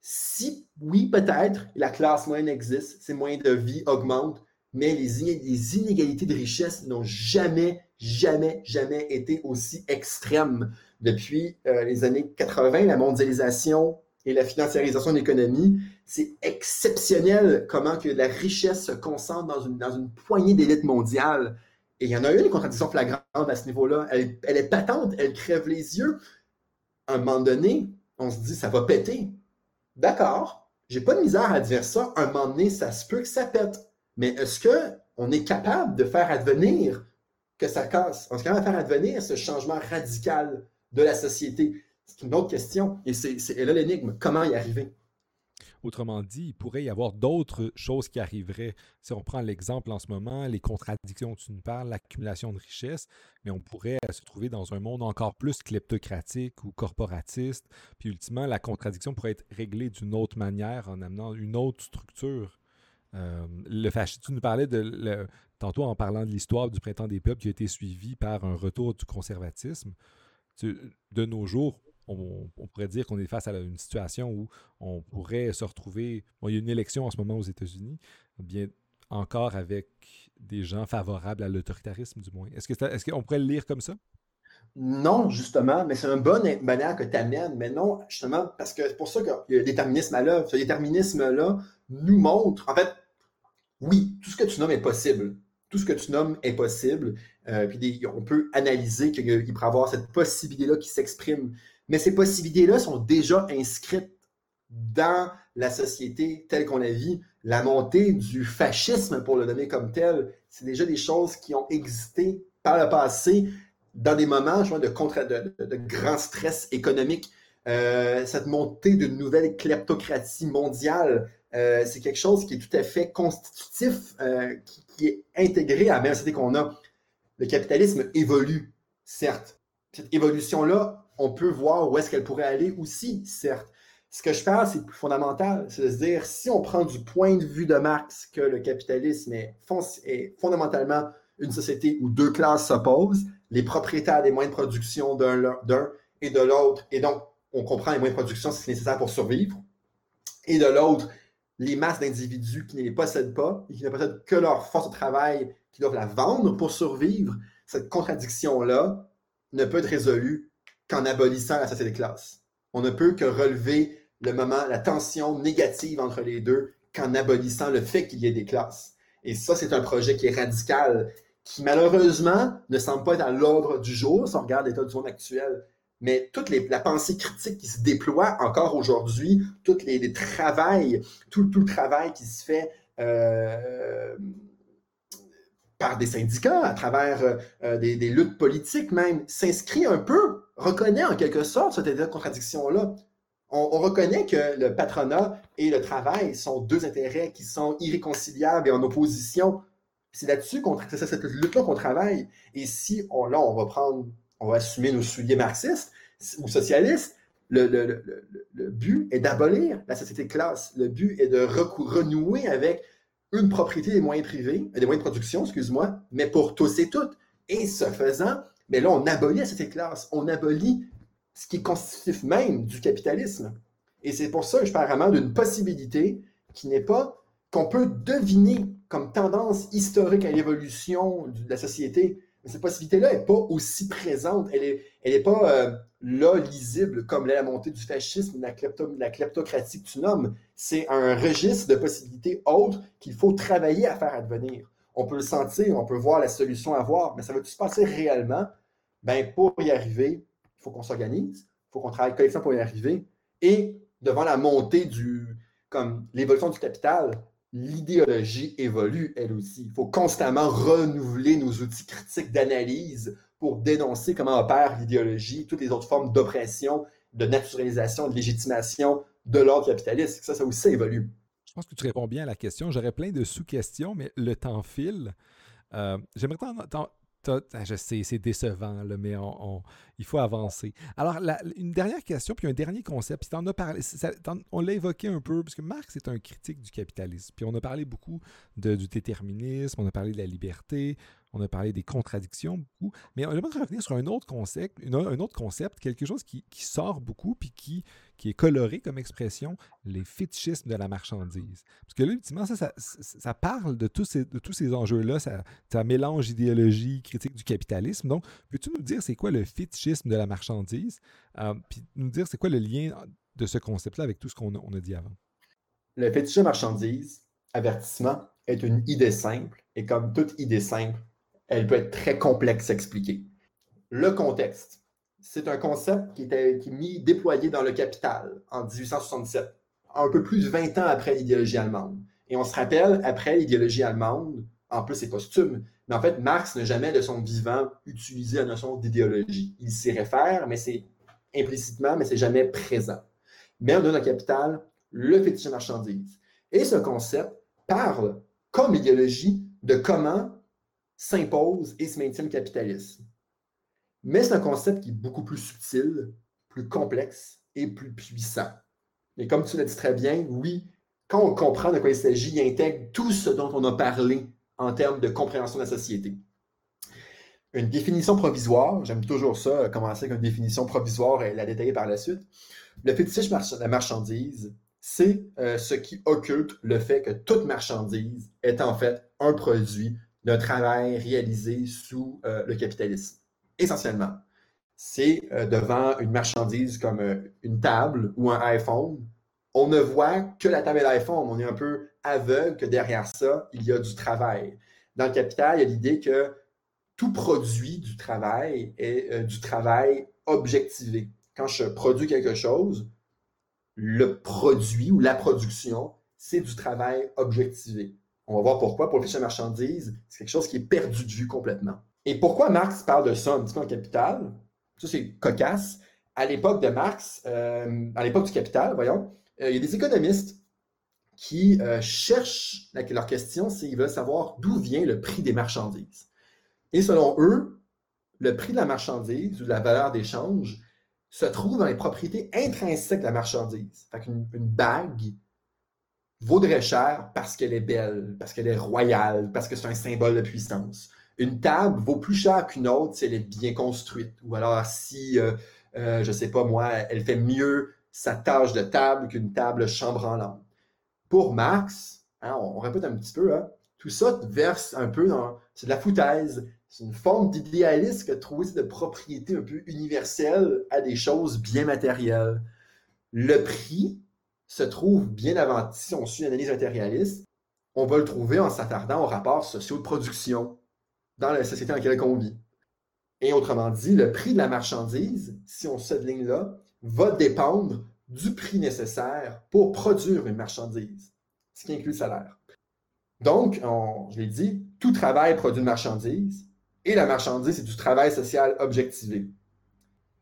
si, oui, peut-être, la classe moyenne existe, ses moyens de vie augmentent, mais les, inégalités de richesse n'ont jamais, jamais, jamais été aussi extrêmes. Depuis euh, les années 80, la mondialisation et la financiarisation de l'économie, c'est exceptionnel comment que la richesse se concentre dans une, poignée d'élites mondiales. Et il y en a une contradiction flagrante à ce niveau-là. Elle, est patente, elle crève les yeux. À un moment donné, on se dit, ça va péter. D'accord, j'ai pas de misère à dire ça. À un moment donné, ça se peut que ça pète. Mais est-ce qu'on est capable de faire advenir que ça casse? On est capable de faire advenir ce changement radical de la société? C'est une autre question. Et c'est là l'énigme. Comment y arriver? Autrement dit, il pourrait y avoir d'autres choses qui arriveraient. Si on prend l'exemple en ce moment, les contradictions dont tu nous parles, l'accumulation de richesses, mais on pourrait se trouver dans un monde encore plus kleptocratique ou corporatiste. Puis ultimement, la contradiction pourrait être réglée d'une autre manière en amenant une autre structure. Euh, le fascisme, tu nous parlais de tantôt en parlant de l'histoire du printemps des peuples qui a été suivi par un retour du conservatisme. de nos jours, on, pourrait dire qu'on est face à une situation où on pourrait se retrouver. il y a une élection en ce moment aux États-Unis, bien encore avec des gens favorables à l'autoritarisme, du moins. Est-ce qu'on pourrait le lire comme ça? Non, justement, mais c'est une bonne manière que tu amènes. Mais non, justement, parce que c'est pour ça qu'il y a le déterminisme à l'œuvre. Ce déterminisme-là nous montre, en fait, oui, tout ce que tu nommes est possible. Tout ce que tu nommes est possible. Euh, puis on peut analyser qu'il pourrait y avoir cette possibilité-là qui s'exprime. Mais ces possibilités-là sont déjà inscrites dans la société telle qu'on la vit. La montée du fascisme, pour le nommer comme tel, c'est déjà des choses qui ont existé par le passé dans des moments de, de, de, grand stress économique. Euh, cette montée d'une nouvelle kleptocratie mondiale, euh, c'est quelque chose qui est tout à fait constitutif, euh, qui, est intégré à la même société qu'on a. Le capitalisme évolue, certes. Cette évolution-là on peut voir où est-ce qu'elle pourrait aller aussi, certes. Ce que je pense, c'est plus fondamental, c'est de se dire, si on prend du point de vue de Marx que le capitalisme est, fondamentalement une société où deux classes s'opposent, les propriétaires des moyens de production d'un et de l'autre, et donc on comprend les moyens de production, c'est nécessaire pour survivre, et de l'autre, les masses d'individus qui ne les possèdent pas et qui ne possèdent que leur force de travail, qui doivent la vendre pour survivre, cette contradiction-là ne peut être résolue qu'en abolissant la société de classe. On ne peut que relever le moment, la tension négative entre les deux qu'en abolissant le fait qu'il y ait des classes. Et ça, c'est un projet qui est radical, qui malheureusement ne semble pas être à l'ordre du jour si on regarde l'état du monde actuel. Mais toute la pensée critique qui se déploie encore aujourd'hui, tout les, les tout, le travail qui se fait euh, par des syndicats, à travers euh, des, luttes politiques même, s'inscrit un peu reconnaît en quelque sorte cette contradiction-là. On, reconnaît que le patronat et le travail sont deux intérêts qui sont irréconciliables et en opposition. C'est là-dessus qu'on cette lutte-là qu'on travaille. Et si on, là, on va prendre, on va assumer nos souliers marxistes ou socialistes, le, le, le, but est d'abolir la société de classe. Le but est de renouer avec une propriété des moyens privés, des moyens de production, excuse-moi, mais pour tous et toutes. Et ce faisant, mais là, on abolit cette classe, on abolit ce qui est constitutif même du capitalisme. Et c'est pour ça que je parle vraiment d'une possibilité qui n'est pas qu'on peut deviner comme tendance historique à l'évolution de la société. Mais cette possibilité-là n'est pas aussi présente, elle n'est elle pas euh, là lisible comme la montée du fascisme, la, la kleptocratie que tu nommes. C'est un registre de possibilités autres qu'il faut travailler à faire advenir on peut le sentir, on peut voir la solution à voir, mais ça va-tu se passer réellement? Ben, pour y arriver, il faut qu'on s'organise, il faut qu'on travaille collectivement pour y arriver. Et devant la montée du, comme l'évolution du capital, l'idéologie évolue elle aussi. Il faut constamment renouveler nos outils critiques d'analyse pour dénoncer comment opère l'idéologie, toutes les autres formes d'oppression, de naturalisation, de légitimation de l'ordre capitaliste. Ça, ça aussi évolue. Je pense que tu réponds bien à la question. J'aurais plein de sous-questions, mais le temps file. Euh, j'aimerais je sais, c'est décevant, mais il faut avancer. Alors, une dernière question, puis un dernier concept. On l'a évoqué un peu, parce que Marx est un critique du capitalisme. Puis on a parlé beaucoup du déterminisme, on a parlé de la liberté, on a parlé des contradictions beaucoup, mais on aimerait revenir sur un autre concept, un autre concept, quelque chose qui, sort beaucoup puis qui, qui est coloré comme expression, les fétichismes de la marchandise. Parce que là, ultimement, ça, ça, parle de tous ces, de tous ces enjeux-là, ça, mélange idéologie, critique du capitalisme. Donc, peux-tu nous dire c'est quoi le fétichisme de la marchandise, euh, puis nous dire c'est quoi le lien de ce concept-là avec tout ce qu'on a, a dit avant? Le fétichisme marchandise, avertissement, est une idée simple, et comme toute idée simple, elle peut être très complexe à expliquer. Le contexte. C'est un concept qui, était, qui est mis, déployé dans le Capital en 1867, un peu plus de 20 ans après l'idéologie allemande. Et on se rappelle, après l'idéologie allemande, en plus c'est posthume, mais en fait, Marx n'a jamais de son vivant utilisé la notion d'idéologie. Il s'y réfère, mais c'est implicitement, mais c'est jamais présent. Mais on donne au capital le fétiche marchandise. Et ce concept parle, comme idéologie, de comment s'impose et se maintient le capitalisme. Mais c'est un concept qui est beaucoup plus subtil, plus complexe et plus puissant. Et comme tu l'as dit très bien, oui, quand on comprend de quoi il s'agit, il intègre tout ce dont on a parlé en termes de compréhension de la société. Une définition provisoire, j'aime toujours ça, commencer avec une définition provisoire et la détailler par la suite. Le fétiche de la marchandise, c'est euh, ce qui occulte le fait que toute marchandise est en fait un produit d'un travail réalisé sous euh, le capitalisme. Essentiellement, c'est euh, devant une marchandise comme une table ou un iPhone, on ne voit que la table et l'iPhone. On est un peu aveugle que derrière ça, il y a du travail. Dans le capital, il y a l'idée que tout produit du travail est euh, du travail objectivé. Quand je produis quelque chose, le produit ou la production, c'est du travail objectivé. On va voir pourquoi. Pour le fichier marchandise, c'est quelque chose qui est perdu de vue complètement. Et pourquoi Marx parle de ça un petit peu en capital? Ça, c'est cocasse. À l'époque de Marx, euh, à l'époque du capital, voyons, euh, il y a des économistes qui euh, cherchent, leur question, c'est ils veulent savoir d'où vient le prix des marchandises. Et selon eux, le prix de la marchandise ou la valeur d'échange se trouve dans les propriétés intrinsèques de la marchandise. Fait qu'une une bague vaudrait cher parce qu'elle est belle, parce qu'elle est royale, parce que c'est un symbole de puissance. Une table vaut plus cher qu'une autre si elle est bien construite, ou alors si, euh, je ne sais pas moi, elle fait mieux sa tâche de table qu'une table chambranlante. Pour Marx, hein, on, répète un petit peu, hein, tout ça verse un peu dans. C'est de la foutaise. C'est une forme d'idéalisme que de trouver de propriété un peu universelle à des choses bien matérielles. Le prix se trouve bien avant, si on suit l'analyse matérialiste, on va le trouver en s'attardant aux rapports sociaux de production dans la société dans laquelle on vit. Et autrement dit, le prix de la marchandise, si on cette ligne-là, va dépendre du prix nécessaire pour produire une marchandise, ce qui inclut le salaire. Donc, je l'ai dit, tout travail produit une marchandise et la marchandise, c'est du travail social objectivé.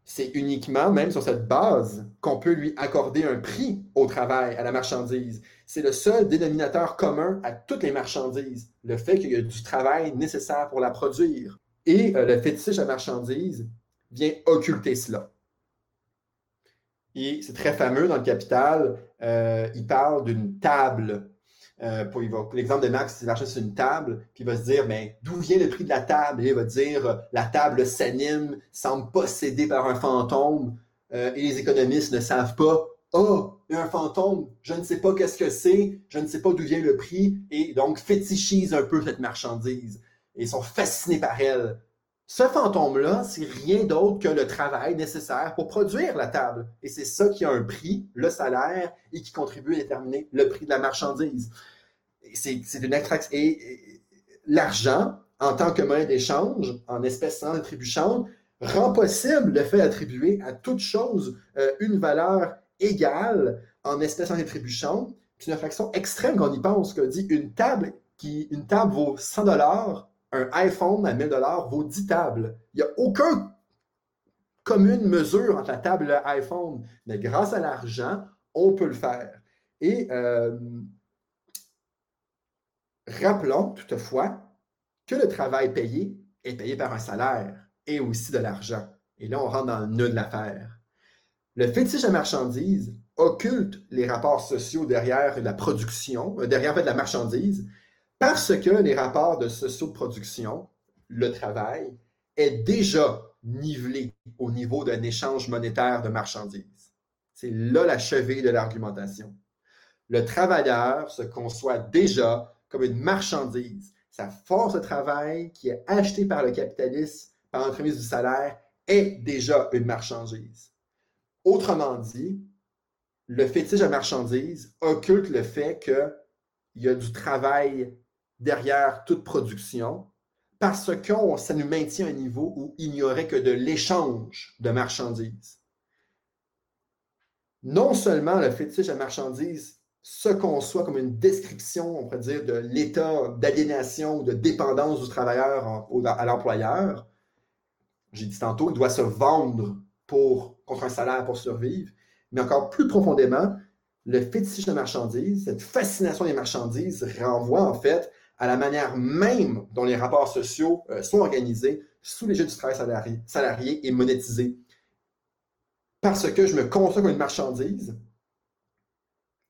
C'est uniquement, même sur cette base, qu'on peut lui accorder un prix au travail, à la marchandise. C'est le seul dénominateur commun à toutes les marchandises, le fait qu'il y a du travail nécessaire pour la produire. Et euh, le fétiche à marchandise vient occulter cela. Et c'est très fameux dans le Capital. Euh, il parle d'une table. Euh, l'exemple de Max, il marche sur une table, puis il va se dire mais d'où vient le prix de la table? Et il va dire la table s'anime, semble possédée par un fantôme, euh, et les économistes ne savent pas. Oh, un fantôme, je ne sais pas qu'est-ce que c'est, je ne sais pas d'où vient le prix, et donc fétichisent un peu cette marchandise. Et ils sont fascinés par elle. Ce fantôme-là, c'est rien d'autre que le travail nécessaire pour produire la table. Et c'est ça qui a un prix, le salaire, et qui contribue à déterminer le prix de la marchandise. C'est une extraction. Et, l'argent, en tant que monnaie d'échange, en espèces sans attribution, rend possible le fait d'attribuer à toute chose euh, une valeur égale en espèces sans attribution. C'est une fraction extrême quand on y pense, que dit une table qui une table vaut 100 dollars un iPhone à 1000 dollars vaut 10 tables. Il n'y a aucune commune mesure entre la table et l'iPhone, mais grâce à l'argent, on peut le faire. Et euh, rappelons toutefois que le travail payé est payé par un salaire et aussi de l'argent. Et là, on rentre dans le nœud de l'affaire. Le fétiche à marchandise occulte les rapports sociaux derrière la production, euh, derrière la marchandise, parce que les rapports de socio-production, le travail, est déjà nivelé au niveau d'un échange monétaire de marchandises. C'est là la cheville de l'argumentation. Le travailleur se conçoit déjà comme une marchandise. Sa force de travail qui est achetée par le capitaliste par l'entremise du salaire est déjà une marchandise. Autrement dit, le fétiche à marchandise occulte le fait qu'il y a du travail derrière toute production parce que ça nous maintient à un niveau où il n'y aurait que de l'échange de marchandises. Non seulement le fétiche de marchandises se conçoit comme une description, on pourrait dire, de l'état d'aliénation ou de dépendance du travailleur à l'employeur. J'ai dit tantôt, il doit se vendre pour, contre un salaire pour survivre. Mais encore plus profondément, le fétiche de marchandises, cette fascination des marchandises renvoie en fait à la manière même dont les rapports sociaux euh, sont organisés sous l'égide du travail salarié, et monétisé. Parce que je me conçois comme une marchandise,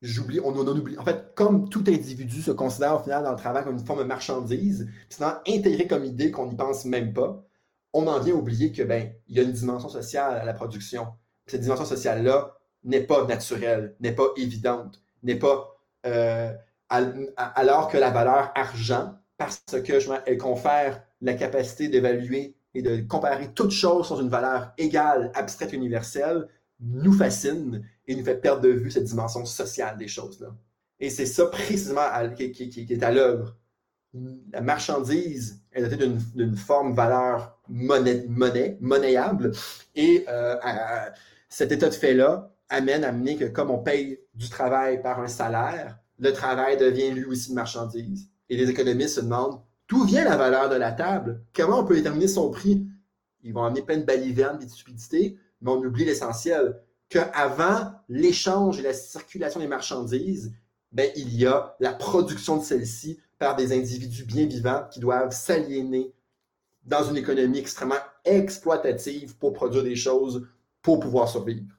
j'oublie, on, en oublie. En fait, comme tout individu se considère au final dans le travail comme une forme de marchandise, c'est intégré comme idée qu'on n'y pense même pas, on en vient oublier que ben, il y a une dimension sociale à la production. Cette dimension sociale-là n'est pas naturelle, n'est pas évidente, n'est pas euh, alors que la valeur argent, parce que elle confère la capacité d'évaluer et de comparer toutes choses sur une valeur égale, abstraite, universelle, nous fascine et nous fait perdre de vue cette dimension sociale des choses-là. Et c'est ça précisément qui, est à l'œuvre. La marchandise est dotée d'une forme valeur monnaie, monnaie monnayable. Et euh, cet état de fait-là amène à amener que comme on paye du travail par un salaire, le travail devient lui aussi une marchandise. Et les économistes se demandent d'où vient la valeur de la table? Comment on peut déterminer son prix? Ils vont amener plein de balivernes et de stupidités, mais on oublie l'essentiel, qu'avant l'échange et la circulation des marchandises, ben, il y a la production de celles-ci par des individus bien vivants qui doivent s'aliéner dans une économie extrêmement exploitative pour produire des choses pour pouvoir survivre.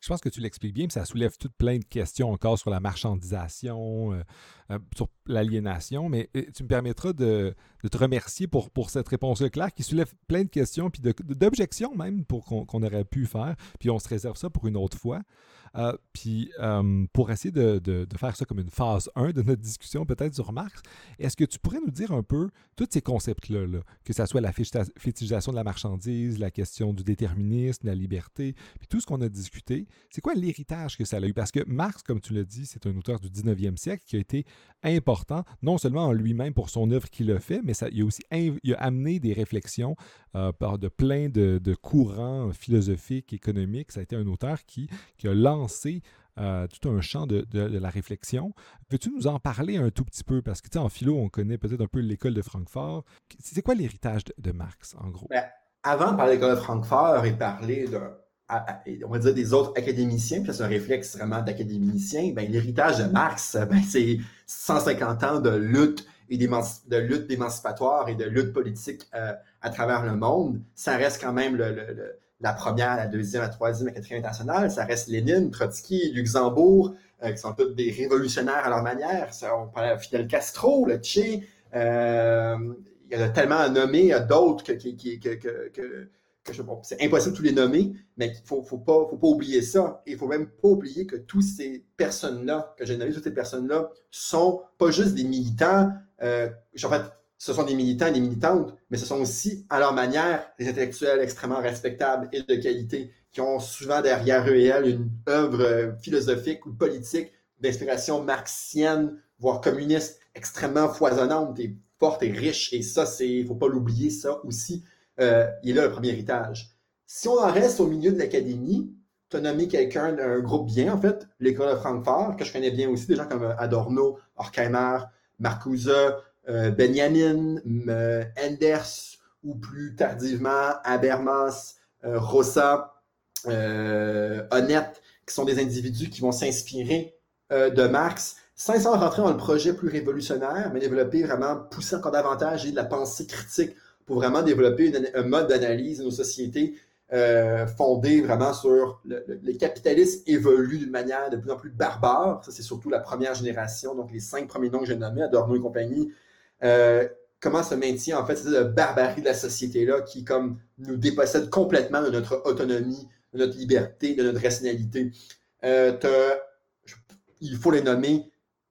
Je pense que tu l'expliques bien, puis ça soulève toutes plein de questions encore sur la marchandisation, euh, euh, sur l'aliénation, mais euh, tu me permettras de, te remercier pour, pour cette réponse claire qui soulève plein de questions, puis d'objections même pour qu'on aurait pu faire, puis on se réserve ça pour une autre fois. Euh, puis pour essayer de, faire ça comme une phase 1 de notre discussion, peut-être sur Marx, est-ce que tu pourrais nous dire un peu tous ces concepts-là, que ce soit la fétichisation de la marchandise, la question du déterminisme, la liberté, puis tout ce qu'on a discuté, c'est quoi l'héritage que ça a eu? Parce que Marx, comme tu l'as dit, c'est un auteur du 19e siècle qui a été important, non seulement en lui-même pour son œuvre qu'il a fait, mais ça, il a aussi il a amené des réflexions euh, par de plein de, courants philosophiques, économiques. Ça a été un auteur qui, qui a lancé euh, tout un champ de, la réflexion. Veux-tu nous en parler un tout petit peu? Parce que, tu sais, en philo, on connaît peut-être un peu l'école de Francfort. C'est quoi l'héritage de, Marx, en gros? Ben, avant de parler de l'école de Francfort et parler on va dire des autres académiciens, puis c'est un réflexe vraiment d'académicien, ben, l'héritage de Marx, ben, c'est 150 ans de lutte et de lutte d'émancipatoire et de lutte politique euh, à travers le monde. Ça reste quand même la première, la deuxième, la troisième, la quatrième internationale. Ça reste Lénine, Trotsky, Luxembourg, euh, qui sont tous des révolutionnaires à leur manière. On parle de Fidel Castro, le Che. Euh, il y en a tellement à nommer, d'autres que, que c'est impossible de tous les nommer, mais il faut, faut, pas, oublier ça. Et il faut même pas oublier que toutes ces personnes-là, que j'ai nommé, toutes ces personnes-là, sont pas juste des militants. Euh, en fait, ce sont des militants et des militantes, mais ce sont aussi, à leur manière, des intellectuels extrêmement respectables et de qualité, qui ont souvent derrière eux et elles une œuvre philosophique ou politique d'inspiration marxienne, voire communiste, extrêmement foisonnante et forte et riche. Et ça, ne faut pas l'oublier, ça aussi euh, il a le premier héritage. Si on en reste au milieu de l'académie, tu as nommé quelqu'un d'un groupe bien, en fait, l'école de Francfort, que je connais bien aussi, des gens comme euh, Adorno, Horkheimer, Marcuse, euh, Benjamin, Enders, ou plus tardivement, Habermas, Rossa, Honnête, qui sont des individus qui vont s'inspirer de Marx sans rentrer dans le projet plus révolutionnaire, mais développer vraiment, pousser encore davantage et de la pensée critique pour vraiment développer un mode d'analyse de nos sociétés euh, fondé vraiment sur le, le, capitalisme évolue d'une manière de plus en plus barbare. Ça, c'est surtout la première génération, donc les cinq premiers noms que j'ai nommés, Adorno et compagnie. Euh, comment se maintient en fait cette barbarie de la société-là qui comme nous dépossède complètement de notre autonomie, de notre liberté, de notre rationalité. Euh, il faut les nommer,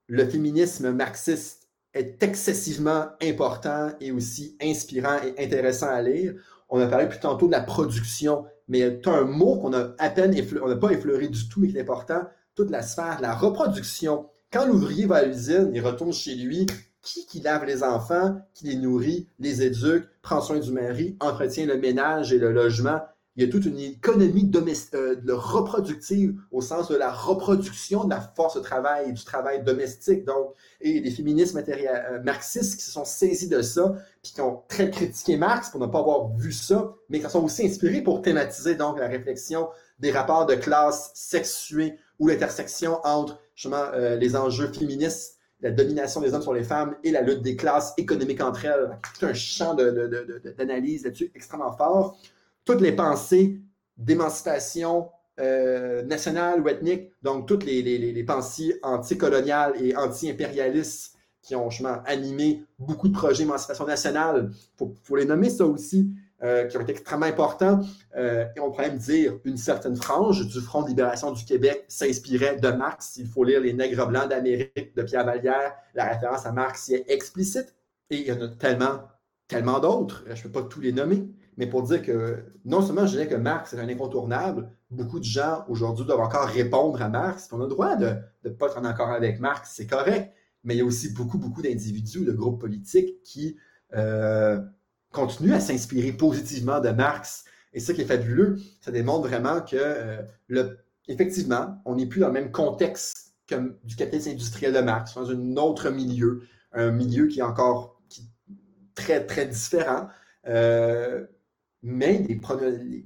le féminisme marxiste est excessivement important et aussi inspirant et intéressant à lire. On a parlé plus tantôt de la production, mais un mot qu'on a à peine on n'a pas effleuré du tout, mais qui est important, toute la sphère, la reproduction. Quand l'ouvrier va à l'usine, il retourne chez lui, qui qui lave les enfants, qui les nourrit, les éduque, prend soin du mari, entretient le ménage et le logement. Il y a toute une économie euh, de reproductive au sens de la reproduction de la force de travail et du travail domestique. Donc, et les féministes euh, marxistes qui se sont saisis de ça, puis qui ont très critiqué Marx pour ne pas avoir vu ça, mais qui sont aussi inspirés pour thématiser donc la réflexion des rapports de classe sexués ou l'intersection entre justement euh, les enjeux féministes la domination des hommes sur les femmes et la lutte des classes économiques entre elles. Tout un champ d'analyse là-dessus extrêmement fort. Toutes les pensées d'émancipation euh, nationale ou ethnique, donc toutes les, pensées anticoloniales et anti-impérialistes qui ont animé beaucoup de projets d'émancipation nationale. Il faut, les nommer ça aussi. Euh, qui ont été extrêmement importants. Euh, et on pourrait même dire une certaine frange du Front de libération du Québec s'inspirait de Marx. Il faut lire Les Nègres blancs d'Amérique de Pierre Vallière. La référence à Marx y est explicite. Et il y en a tellement, tellement d'autres. Je ne peux pas tous les nommer. Mais pour dire que non seulement je dirais que Marx est un incontournable, beaucoup de gens aujourd'hui doivent encore répondre à Marx. On a le droit de ne pas être en accord avec Marx, c'est correct. Mais il y a aussi beaucoup, beaucoup d'individus, de groupes politiques qui euh, continue à s'inspirer positivement de Marx. Et ça qui est fabuleux, ça démontre vraiment que, euh, effectivement, on n'est plus dans le même contexte que du capitalisme industriel de Marx, dans un autre milieu, un milieu qui est encore très, très différent. Euh, mais les,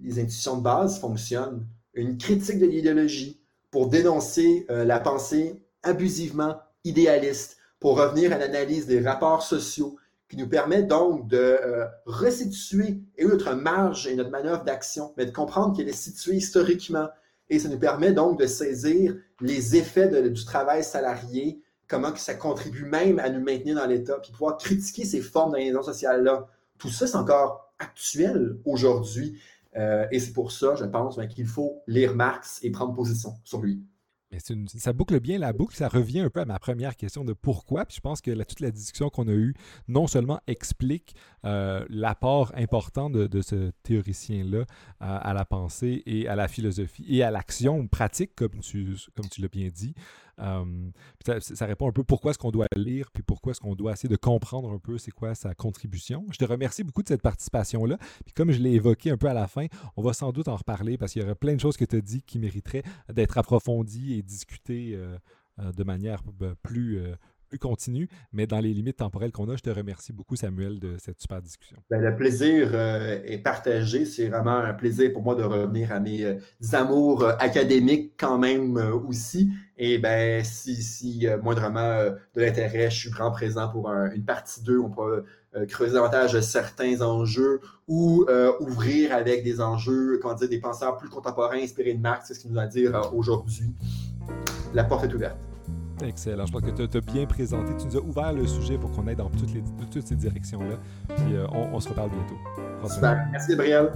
les, institutions de base fonctionnent. Une critique de l'idéologie pour dénoncer euh, la pensée abusivement idéaliste, pour revenir à l'analyse des rapports sociaux, qui nous permet donc de euh, resituer et notre marge et notre manœuvre d'action, mais de comprendre qu'elle est située historiquement. Et ça nous permet donc de saisir les effets du travail salarié, comment que ça contribue même à nous maintenir dans l'État, puis pouvoir critiquer ces formes d'organisation sociale-là. Tout ça, c'est encore actuel aujourd'hui. Euh, et c'est pour ça, je pense, ben, qu'il faut lire Marx et prendre position sur lui ça boucle bien la boucle, ça revient un peu à ma première question de pourquoi. Puis je pense que toute la discussion qu'on a eue non seulement explique euh, l'apport important de, ce théoricien-là à, la pensée et à la philosophie et à l'action pratique, comme tu, comme tu l'as bien dit, ça, répond un peu pourquoi est-ce qu'on doit lire, puis pourquoi est-ce qu'on doit essayer de comprendre un peu c'est quoi sa contribution. Je te remercie beaucoup de cette participation-là. Puis comme je l'ai évoqué un peu à la fin, on va sans doute en reparler parce qu'il y aurait plein de choses que tu as dit qui mériteraient d'être approfondies et discutées euh, euh, de manière ben, plus, continue, mais dans les limites temporelles qu'on a. Je te remercie beaucoup, Samuel, de cette super discussion. Ben, le plaisir euh, est partagé. C'est vraiment un plaisir pour moi de revenir à mes euh, amours euh, académiques quand même aussi. Et ben, si, si moindrement de l'intérêt, je suis vraiment présent pour une partie 2. On peut creuser davantage certains enjeux ou ouvrir avec des enjeux, comment dire, des penseurs plus contemporains inspirés de Marx, c'est ce qu'il nous a à dire aujourd'hui. La porte est ouverte. Excellent. Je pense que tu as, bien présenté. Tu nous as ouvert le sujet pour qu'on aille dans toutes, ces directions-là. Puis euh, on, se reparle bientôt. Super. Merci, Gabriel.